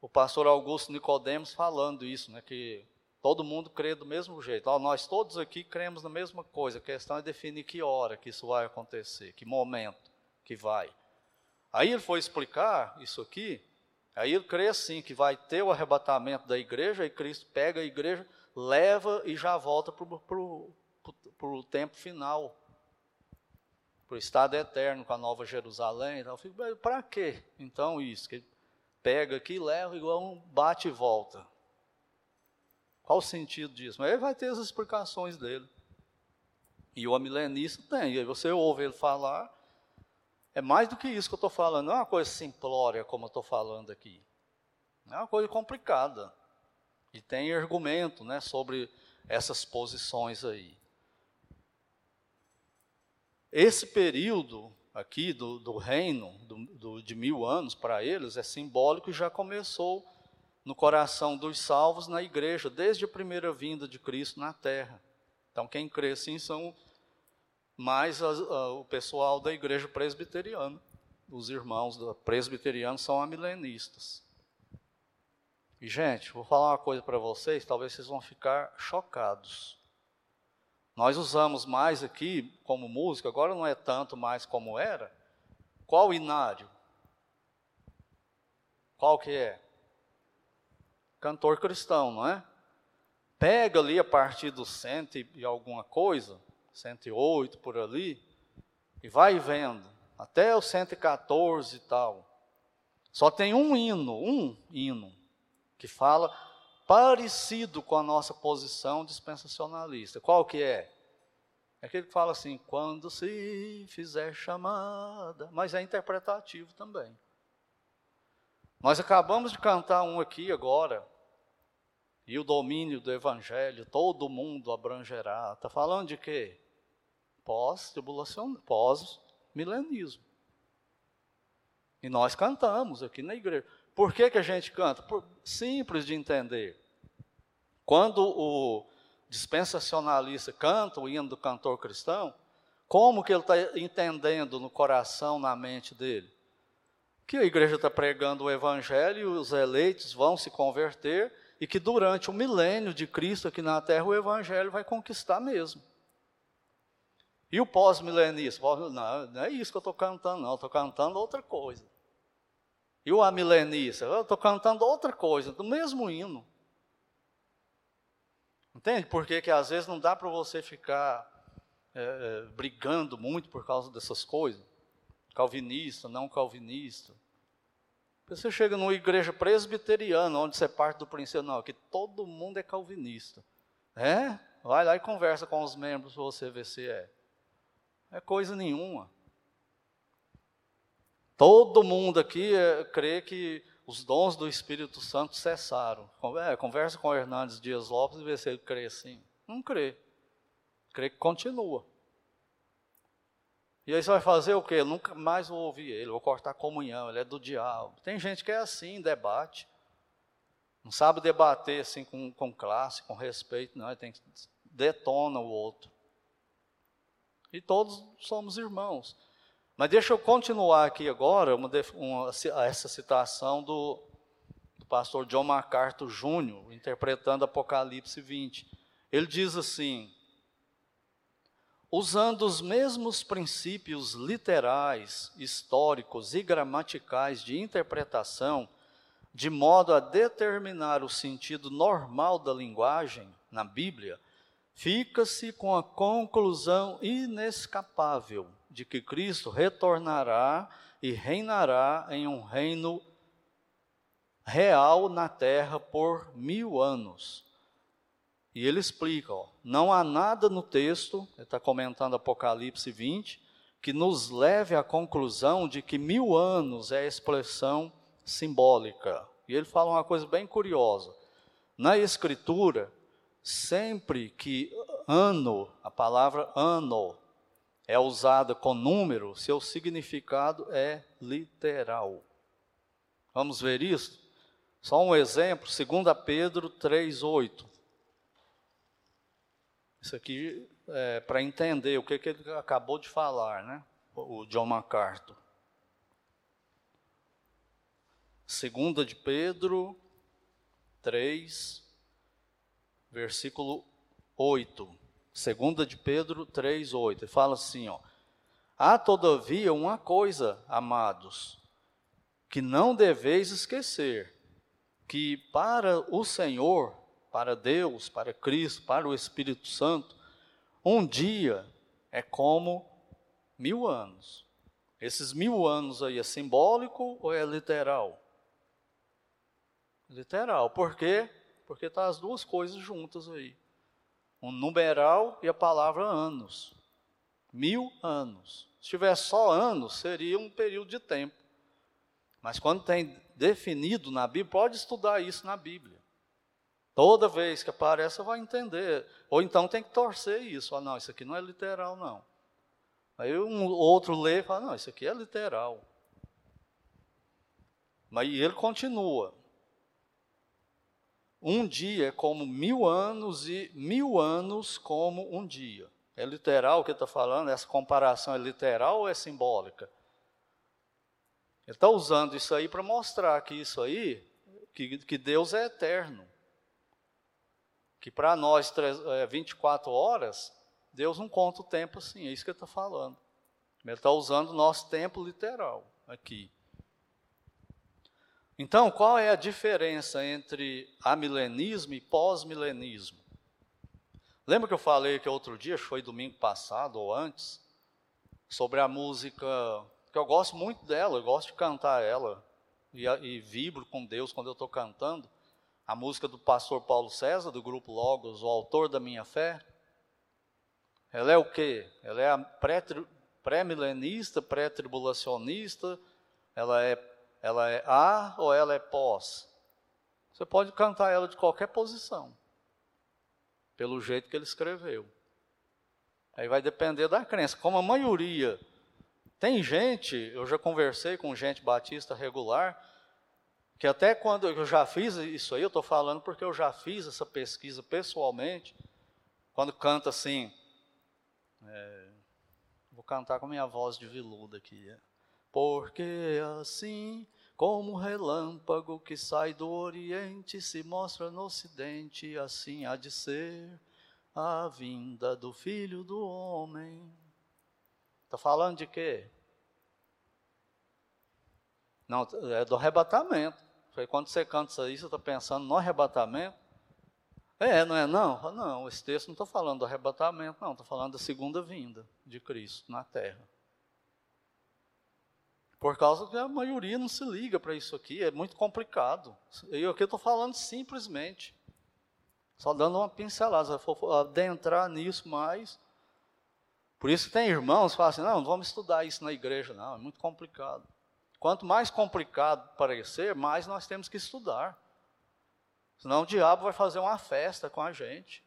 o pastor Augusto Nicodemos falando isso, né, que todo mundo crê do mesmo jeito. Nós todos aqui cremos na mesma coisa, a questão é definir que hora que isso vai acontecer, que momento que vai. Aí ele foi explicar isso aqui, aí ele crê assim, que vai ter o arrebatamento da igreja, e Cristo pega a igreja, leva e já volta para o tempo final, para o estado eterno com a nova Jerusalém. Então, para quê então isso? Que pega aqui, leva igual um bate e volta. Qual o sentido disso? Mas ele vai ter as explicações dele. E o amilenista tem. E aí você ouve ele falar. É mais do que isso que eu estou falando. Não é uma coisa simplória como eu estou falando aqui. É uma coisa complicada. E tem argumento né, sobre essas posições aí. Esse período aqui do, do reino do, do, de mil anos para eles é simbólico e já começou no coração dos salvos na igreja, desde a primeira vinda de Cristo na terra. Então, quem crê assim são mais a, o pessoal da igreja presbiteriana. Os irmãos da presbiteriana são amilenistas. E, gente, vou falar uma coisa para vocês, talvez vocês vão ficar chocados. Nós usamos mais aqui como música, agora não é tanto mais como era. Qual inário? Qual que é? Cantor cristão, não é? Pega ali a partir do cento e alguma coisa, 108 por ali, e vai vendo, até o 114 e tal. Só tem um hino, um hino, que fala parecido com a nossa posição dispensacionalista. Qual que é? É aquele que fala assim, quando se fizer chamada, mas é interpretativo também. Nós acabamos de cantar um aqui agora, e o domínio do evangelho, todo mundo abrangerá. Está falando de quê? Pós-tribulação, pós-milenismo. E nós cantamos aqui na igreja. Por que, que a gente canta? Por, simples de entender. Quando o dispensacionalista canta o hino do cantor cristão, como que ele está entendendo no coração, na mente dele? Que a igreja está pregando o evangelho e os eleitos vão se converter e que durante o milênio de Cristo aqui na terra o evangelho vai conquistar mesmo. E o pós-milenista? Não, não é isso que eu estou cantando, não, estou cantando outra coisa. E o amilenista? Eu estou cantando outra coisa, do mesmo hino. Entende? Porque que às vezes não dá para você ficar é, é, brigando muito por causa dessas coisas. Calvinista, não calvinista. Você chega numa igreja presbiteriana, onde você parte do princípio, não, que todo mundo é calvinista. É? Vai lá e conversa com os membros para você ver se é. É coisa nenhuma. Todo mundo aqui é, crê que os dons do Espírito Santo cessaram. É, conversa com o Hernandes Dias Lopes e vê se ele crê assim. Não crê. Crê que continua. E aí você vai fazer o quê? Eu nunca mais vou ouvir ele, vou cortar a comunhão, ele é do diabo. Tem gente que é assim, debate. Não sabe debater assim com, com classe, com respeito, não, ele tem que detona o outro. E todos somos irmãos. Mas deixa eu continuar aqui agora uma, uma, essa citação do, do pastor John MacArthur Jr., interpretando Apocalipse 20. Ele diz assim: usando os mesmos princípios literais, históricos e gramaticais de interpretação, de modo a determinar o sentido normal da linguagem na Bíblia, fica-se com a conclusão inescapável de que Cristo retornará e reinará em um reino real na terra por mil anos. E ele explica: ó, não há nada no texto, ele está comentando Apocalipse 20, que nos leve à conclusão de que mil anos é a expressão simbólica. E ele fala uma coisa bem curiosa. Na Escritura, sempre que ano, a palavra ano, é usada com número, seu significado é literal. Vamos ver isso? Só um exemplo, 2 Pedro 3,8. Isso aqui é para entender o que, que ele acabou de falar, né? O John MacArthur. Segunda de Pedro 3, versículo 8. Segunda de Pedro 3, 8. Ele fala assim, ó. Há todavia uma coisa, amados, que não deveis esquecer, que para o Senhor, para Deus, para Cristo, para o Espírito Santo, um dia é como mil anos. Esses mil anos aí é simbólico ou é literal? Literal. Por quê? Porque está as duas coisas juntas aí. Um numeral e a palavra anos. Mil anos. Se tivesse só anos, seria um período de tempo. Mas quando tem definido na Bíblia, pode estudar isso na Bíblia. Toda vez que aparece, você vai entender. Ou então tem que torcer isso. Ah, não, isso aqui não é literal, não. Aí um outro lê e fala, não, isso aqui é literal. Mas ele continua. Um dia é como mil anos e mil anos como um dia. É literal o que está falando? Essa comparação é literal ou é simbólica? Ele está usando isso aí para mostrar que isso aí, que, que Deus é eterno. Que para nós 24 é, horas Deus não conta o tempo assim, é isso que ele está falando. Ele está usando o nosso tempo literal aqui. Então, qual é a diferença entre amilenismo e pós-milenismo? Lembra que eu falei que outro dia, foi domingo passado ou antes, sobre a música, que eu gosto muito dela, eu gosto de cantar ela, e, e vibro com Deus quando eu estou cantando, a música do pastor Paulo César, do grupo Logos, o autor da minha fé. Ela é o quê? Ela é pré-milenista, pré-tribulacionista, ela é ela é a ou ela é pós? Você pode cantar ela de qualquer posição, pelo jeito que ele escreveu. Aí vai depender da crença. Como a maioria. Tem gente, eu já conversei com gente batista regular, que até quando eu já fiz isso aí, eu estou falando porque eu já fiz essa pesquisa pessoalmente, quando canta assim, é, vou cantar com minha voz de viluda aqui. É. Porque assim como o relâmpago que sai do Oriente se mostra no Ocidente, assim há de ser a vinda do Filho do Homem. Está falando de quê? Não, é do arrebatamento. Foi quando você canta isso você está pensando no arrebatamento? É, não é não? Não, esse texto não está falando do arrebatamento, não, está falando da segunda vinda de Cristo na terra. Por causa que a maioria não se liga para isso aqui, é muito complicado. E aqui eu estou falando simplesmente, só dando uma pincelada, se for adentrar nisso mais. Por isso que tem irmãos que falam assim, não, não vamos estudar isso na igreja, não, é muito complicado. Quanto mais complicado parecer, mais nós temos que estudar. Senão o diabo vai fazer uma festa com a gente.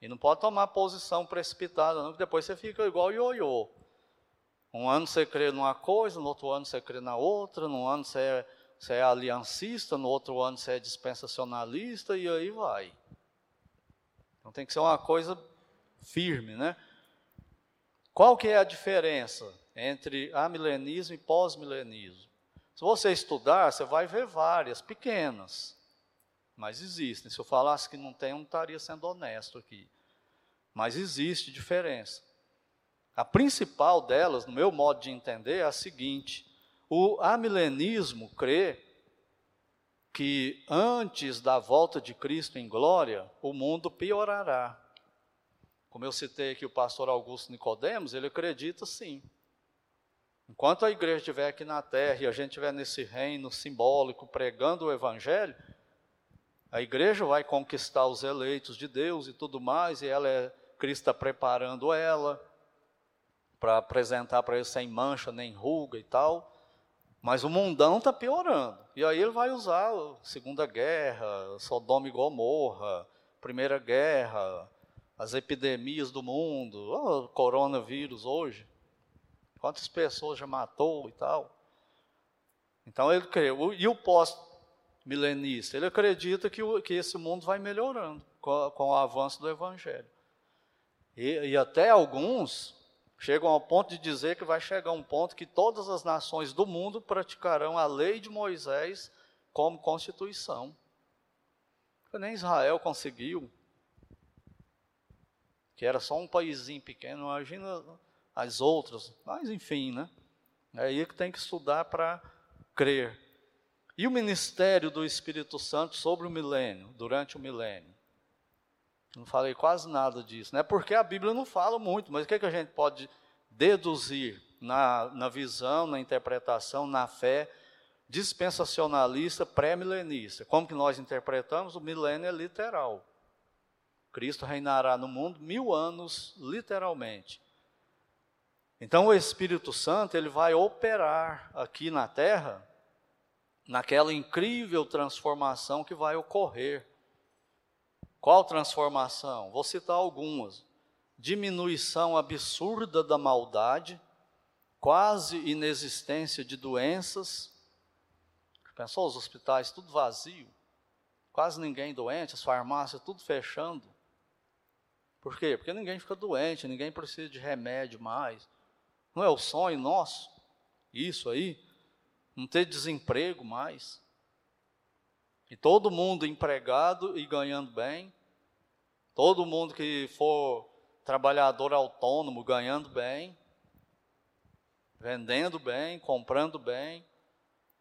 E não pode tomar posição precipitada, não, que depois você fica igual ioiô. Um ano você crê numa coisa, no outro ano você crê na outra, no ano você é, você é aliancista, no outro ano você é dispensacionalista, e aí vai. Então tem que ser uma coisa firme, né? Qual que é a diferença entre amilenismo e pós-milenismo? Se você estudar, você vai ver várias, pequenas, mas existem. Se eu falasse que não tem, eu não estaria sendo honesto aqui. Mas existe diferença. A principal delas, no meu modo de entender, é a seguinte: o amilenismo crê que antes da volta de Cristo em glória, o mundo piorará. Como eu citei aqui o pastor Augusto Nicodemos, ele acredita sim. Enquanto a igreja estiver aqui na terra e a gente estiver nesse reino simbólico pregando o evangelho, a igreja vai conquistar os eleitos de Deus e tudo mais, e ela é, Cristo está preparando ela, para apresentar para ele sem mancha nem ruga e tal. Mas o mundão está piorando. E aí ele vai usar Segunda Guerra, Sodoma e Gomorra, Primeira Guerra, as epidemias do mundo, o coronavírus hoje. Quantas pessoas já matou e tal. Então ele crê. E o pós-milenista? Ele acredita que, o, que esse mundo vai melhorando com, com o avanço do Evangelho. E, e até alguns chegam ao ponto de dizer que vai chegar um ponto que todas as nações do mundo praticarão a lei de Moisés como constituição. Nem Israel conseguiu, que era só um paísinho pequeno, imagina as outras, mas enfim, né? É aí que tem que estudar para crer. E o ministério do Espírito Santo sobre o milênio, durante o milênio? Não falei quase nada disso, né? Porque a Bíblia não fala muito, mas o que, é que a gente pode deduzir na, na visão, na interpretação, na fé dispensacionalista pré-milenista? Como que nós interpretamos? O milênio é literal. Cristo reinará no mundo mil anos, literalmente. Então o Espírito Santo ele vai operar aqui na Terra naquela incrível transformação que vai ocorrer qual transformação? Vou citar algumas. Diminuição absurda da maldade, quase inexistência de doenças. Pensou os hospitais tudo vazio, quase ninguém doente, as farmácias tudo fechando. Por quê? Porque ninguém fica doente, ninguém precisa de remédio mais. Não é o sonho nosso? Isso aí? Não ter desemprego mais. E todo mundo empregado e ganhando bem, todo mundo que for trabalhador autônomo ganhando bem, vendendo bem, comprando bem,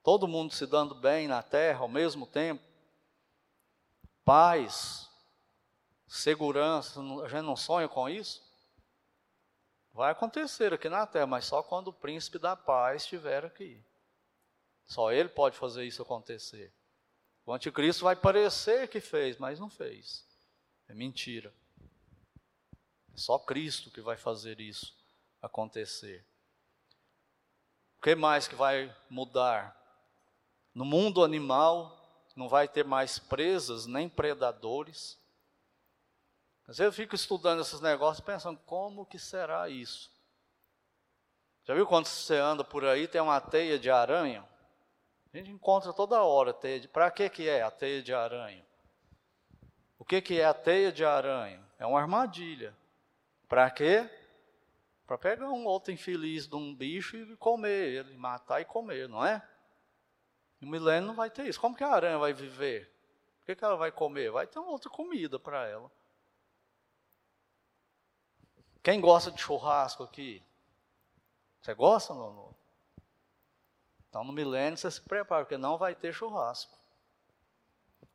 todo mundo se dando bem na terra ao mesmo tempo, paz, segurança, a gente não sonha com isso? Vai acontecer aqui na terra, mas só quando o príncipe da paz estiver aqui. Só ele pode fazer isso acontecer. O anticristo vai parecer que fez, mas não fez. É mentira. É só Cristo que vai fazer isso acontecer. O que mais que vai mudar? No mundo animal, não vai ter mais presas nem predadores. Vezes eu fico estudando esses negócios pensando, como que será isso? Já viu quando você anda por aí, tem uma teia de aranha? A gente encontra toda hora teia de... Para que que é a teia de aranha? O que que é a teia de aranha? É uma armadilha. Para quê? Para pegar um outro infeliz de um bicho e comer ele, matar e comer, não é? No milênio não vai ter isso. Como que a aranha vai viver? O que, que ela vai comer? Vai ter outra comida para ela. Quem gosta de churrasco aqui? Você gosta, não? Então no milênio você se prepara, porque não vai ter churrasco.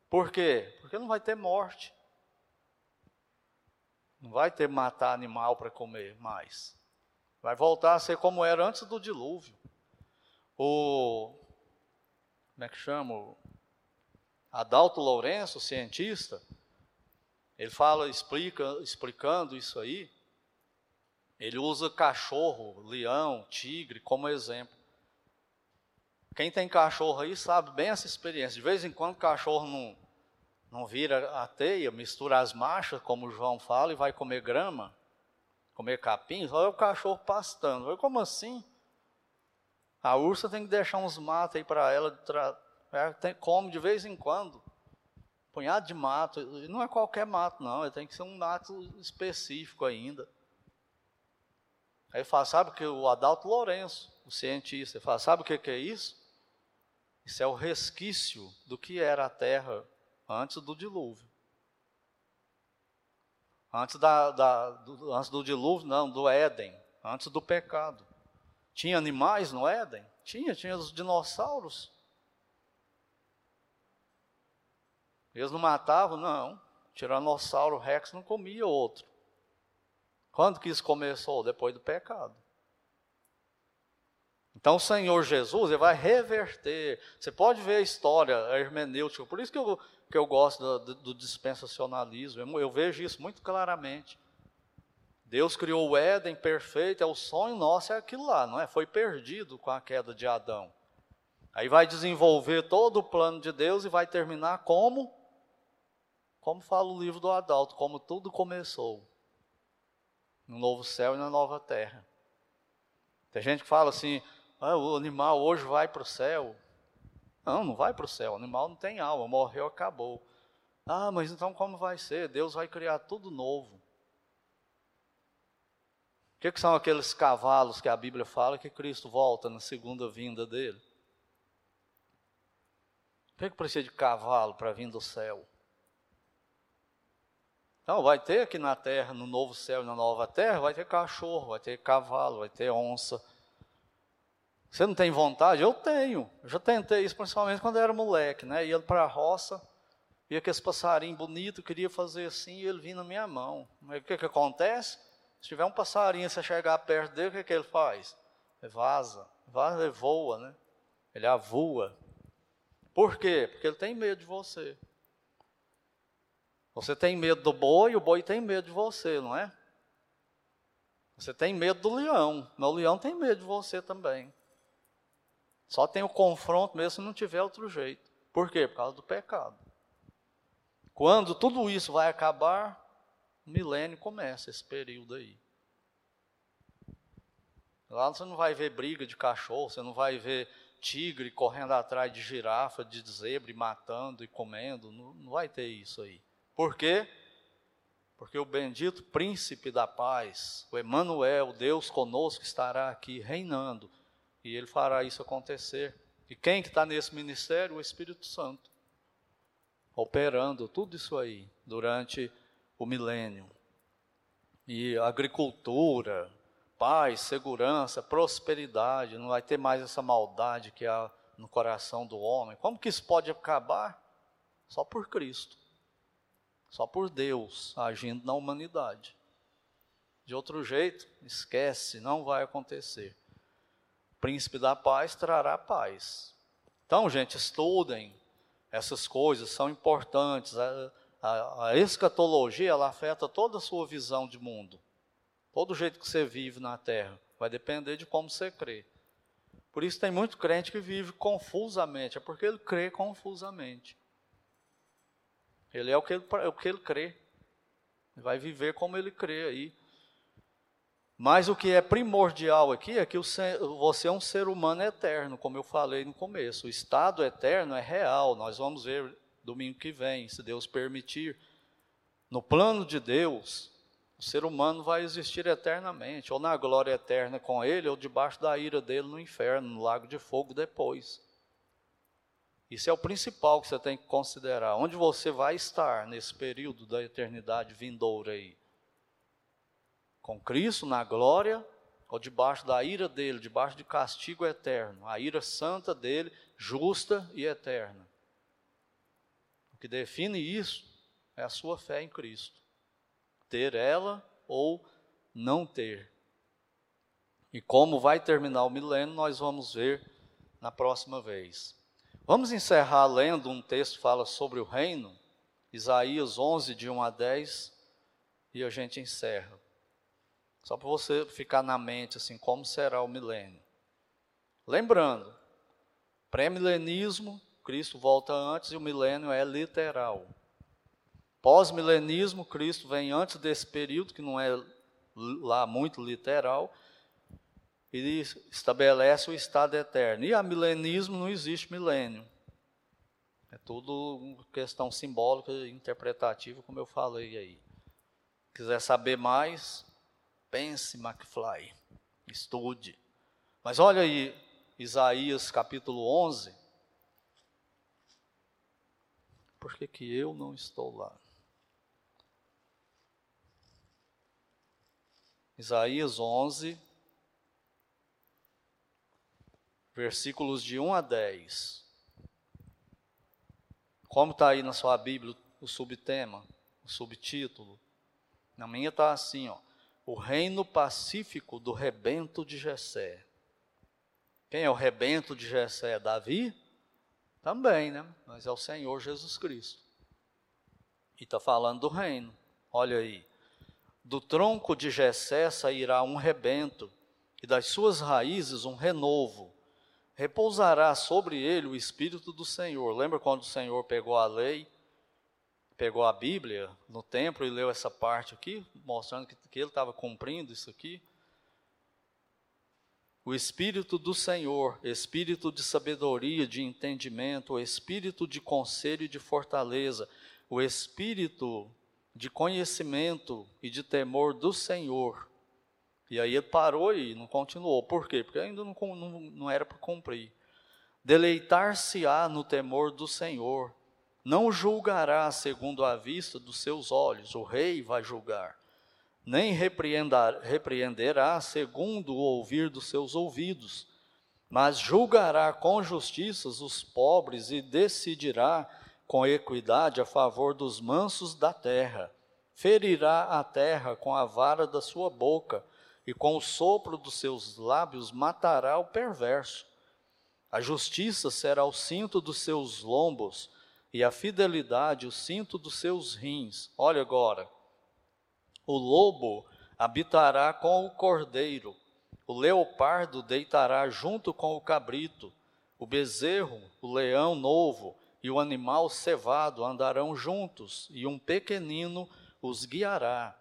Por quê? Porque não vai ter morte. Não vai ter matar animal para comer mais. Vai voltar a ser como era antes do dilúvio. O como é que chama? Adalto Lourenço, cientista, ele fala, explica, explicando isso aí. Ele usa cachorro, leão, tigre como exemplo. Quem tem cachorro aí sabe bem essa experiência. De vez em quando o cachorro não, não vira a teia, mistura as marchas, como o João fala, e vai comer grama, comer capim, olha o cachorro pastando. Olha como assim? A ursa tem que deixar uns matos aí para ela, ela tem, come de vez em quando. Punhado de mato, e não é qualquer mato, não, tem que ser um mato específico ainda. Aí fala, sabe que o Adalto Lourenço, o cientista, fala, sabe o que, que é isso? Isso é o resquício do que era a terra antes do dilúvio. Antes, da, da, do, antes do dilúvio, não, do Éden, antes do pecado. Tinha animais no Éden? Tinha, tinha os dinossauros. Eles não matavam? Não. Tiranossauro Rex não comia outro. Quando que isso começou? Depois do pecado. Então o Senhor Jesus ele vai reverter. Você pode ver a história, hermenêutica. Por isso que eu, que eu gosto do, do dispensacionalismo. Eu, eu vejo isso muito claramente. Deus criou o Éden perfeito, é o sonho nosso, é aquilo lá, não é? Foi perdido com a queda de Adão. Aí vai desenvolver todo o plano de Deus e vai terminar como? Como fala o livro do Adalto, como tudo começou. No novo céu e na nova terra. Tem gente que fala assim, ah, o animal hoje vai para o céu. Não, não vai para o céu. O animal não tem alma, morreu, acabou. Ah, mas então como vai ser? Deus vai criar tudo novo. O que, que são aqueles cavalos que a Bíblia fala que Cristo volta na segunda vinda dele? Por que, que precisa de cavalo para vir do céu? Então, vai ter aqui na terra, no novo céu e na nova terra, vai ter cachorro, vai ter cavalo, vai ter onça, você não tem vontade? Eu tenho. Eu já tentei isso, principalmente quando eu era moleque, né? Ia para a roça, via aquele passarinho bonito, queria fazer assim, e ele vinha na minha mão. Mas o que, que acontece? Se tiver um passarinho, você chegar perto dele, o que, que ele faz? Ele vaza. Vaza, ele voa, né? Ele avoa. Por quê? Porque ele tem medo de você. Você tem medo do boi, o boi tem medo de você, não é? Você tem medo do leão, mas o leão tem medo de você também. Só tem o confronto mesmo se não tiver outro jeito. Por quê? Por causa do pecado. Quando tudo isso vai acabar, o milênio começa esse período aí. Lá você não vai ver briga de cachorro, você não vai ver tigre correndo atrás de girafa, de zebra, e matando e comendo. Não, não vai ter isso aí. Por quê? Porque o bendito príncipe da paz, o Emanuel, Deus conosco, estará aqui reinando e ele fará isso acontecer. E quem que está nesse ministério? O Espírito Santo. Operando tudo isso aí durante o milênio. e agricultura, paz, segurança, prosperidade, não vai ter mais essa maldade que há no coração do homem. Como que isso pode acabar? Só por Cristo. Só por Deus agindo na humanidade. De outro jeito, esquece, não vai acontecer. Príncipe da paz trará paz. Então, gente, estudem essas coisas, são importantes. A, a, a escatologia, ela afeta toda a sua visão de mundo. Todo o jeito que você vive na terra. Vai depender de como você crê. Por isso tem muito crente que vive confusamente, é porque ele crê confusamente. Ele é o que ele, é o que ele crê. Vai viver como ele crê aí. Mas o que é primordial aqui é que você é um ser humano eterno, como eu falei no começo. O estado eterno é real. Nós vamos ver domingo que vem, se Deus permitir. No plano de Deus, o ser humano vai existir eternamente, ou na glória eterna com Ele, ou debaixo da ira dele no inferno, no lago de fogo depois. Isso é o principal que você tem que considerar. Onde você vai estar nesse período da eternidade vindoura aí? Com Cristo na glória ou debaixo da ira dele, debaixo de castigo eterno, a ira santa dele, justa e eterna. O que define isso é a sua fé em Cristo. Ter ela ou não ter. E como vai terminar o milênio, nós vamos ver na próxima vez. Vamos encerrar lendo um texto que fala sobre o reino, Isaías 11, de 1 a 10, e a gente encerra. Só para você ficar na mente assim, como será o milênio. Lembrando, pré-milenismo, Cristo volta antes e o milênio é literal. Pós-milenismo, Cristo vem antes desse período, que não é lá muito literal, e estabelece o estado eterno. E a milenismo não existe milênio. É tudo questão simbólica e interpretativa, como eu falei aí. Quiser saber mais, pense McFly, estude. Mas olha aí, Isaías capítulo 11. Por que, que eu não estou lá? Isaías 11, versículos de 1 a 10. Como está aí na sua Bíblia o subtema, o subtítulo? Na minha está assim, ó. O reino pacífico do rebento de Jessé. Quem é o rebento de Jessé? Davi? Também, né? Mas é o Senhor Jesus Cristo. E está falando do reino. Olha aí. Do tronco de Jessé sairá um rebento, e das suas raízes um renovo repousará sobre ele o Espírito do Senhor. Lembra quando o Senhor pegou a lei, pegou a Bíblia no templo e leu essa parte aqui, mostrando que, que ele estava cumprindo isso aqui? O Espírito do Senhor, Espírito de sabedoria, de entendimento, o Espírito de conselho e de fortaleza, o Espírito de conhecimento e de temor do Senhor e aí ele parou e não continuou. Por quê? Porque ainda não, não, não era para cumprir. Deleitar-se-á no temor do Senhor, não julgará segundo a vista dos seus olhos, o rei vai julgar, nem repreenderá segundo o ouvir dos seus ouvidos, mas julgará com justiça os pobres e decidirá com equidade a favor dos mansos da terra. Ferirá a terra com a vara da sua boca e com o sopro dos seus lábios matará o perverso. A justiça será o cinto dos seus lombos, e a fidelidade o cinto dos seus rins. Olha agora. O lobo habitará com o cordeiro, o leopardo deitará junto com o cabrito, o bezerro, o leão novo e o animal cevado andarão juntos, e um pequenino os guiará.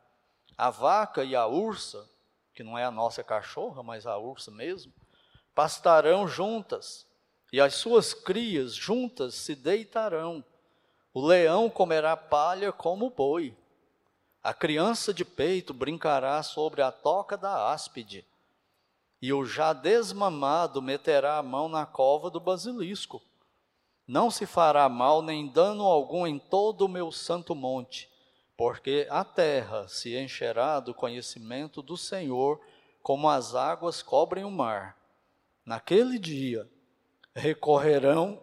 A vaca e a ursa que não é a nossa cachorra, mas a ursa mesmo, pastarão juntas, e as suas crias juntas se deitarão. O leão comerá palha como o boi. A criança de peito brincará sobre a toca da áspide, e o já desmamado meterá a mão na cova do basilisco. Não se fará mal nem dano algum em todo o meu santo monte, porque a terra se encherá do conhecimento do Senhor, como as águas cobrem o mar. Naquele dia recorrerão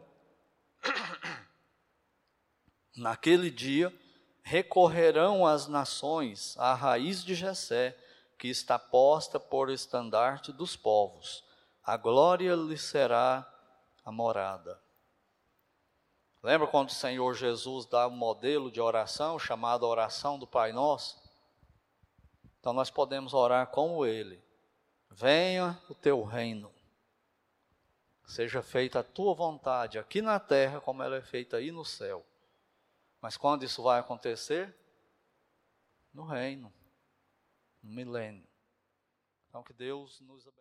Naquele dia recorrerão as nações à raiz de Jessé, que está posta por estandarte dos povos. A glória lhe será a morada. Lembra quando o Senhor Jesus dá um modelo de oração chamado oração do Pai Nosso? Então nós podemos orar como ele. Venha o teu reino. Seja feita a tua vontade aqui na terra como ela é feita aí no céu. Mas quando isso vai acontecer? No reino, no milênio. Então que Deus nos abençoe.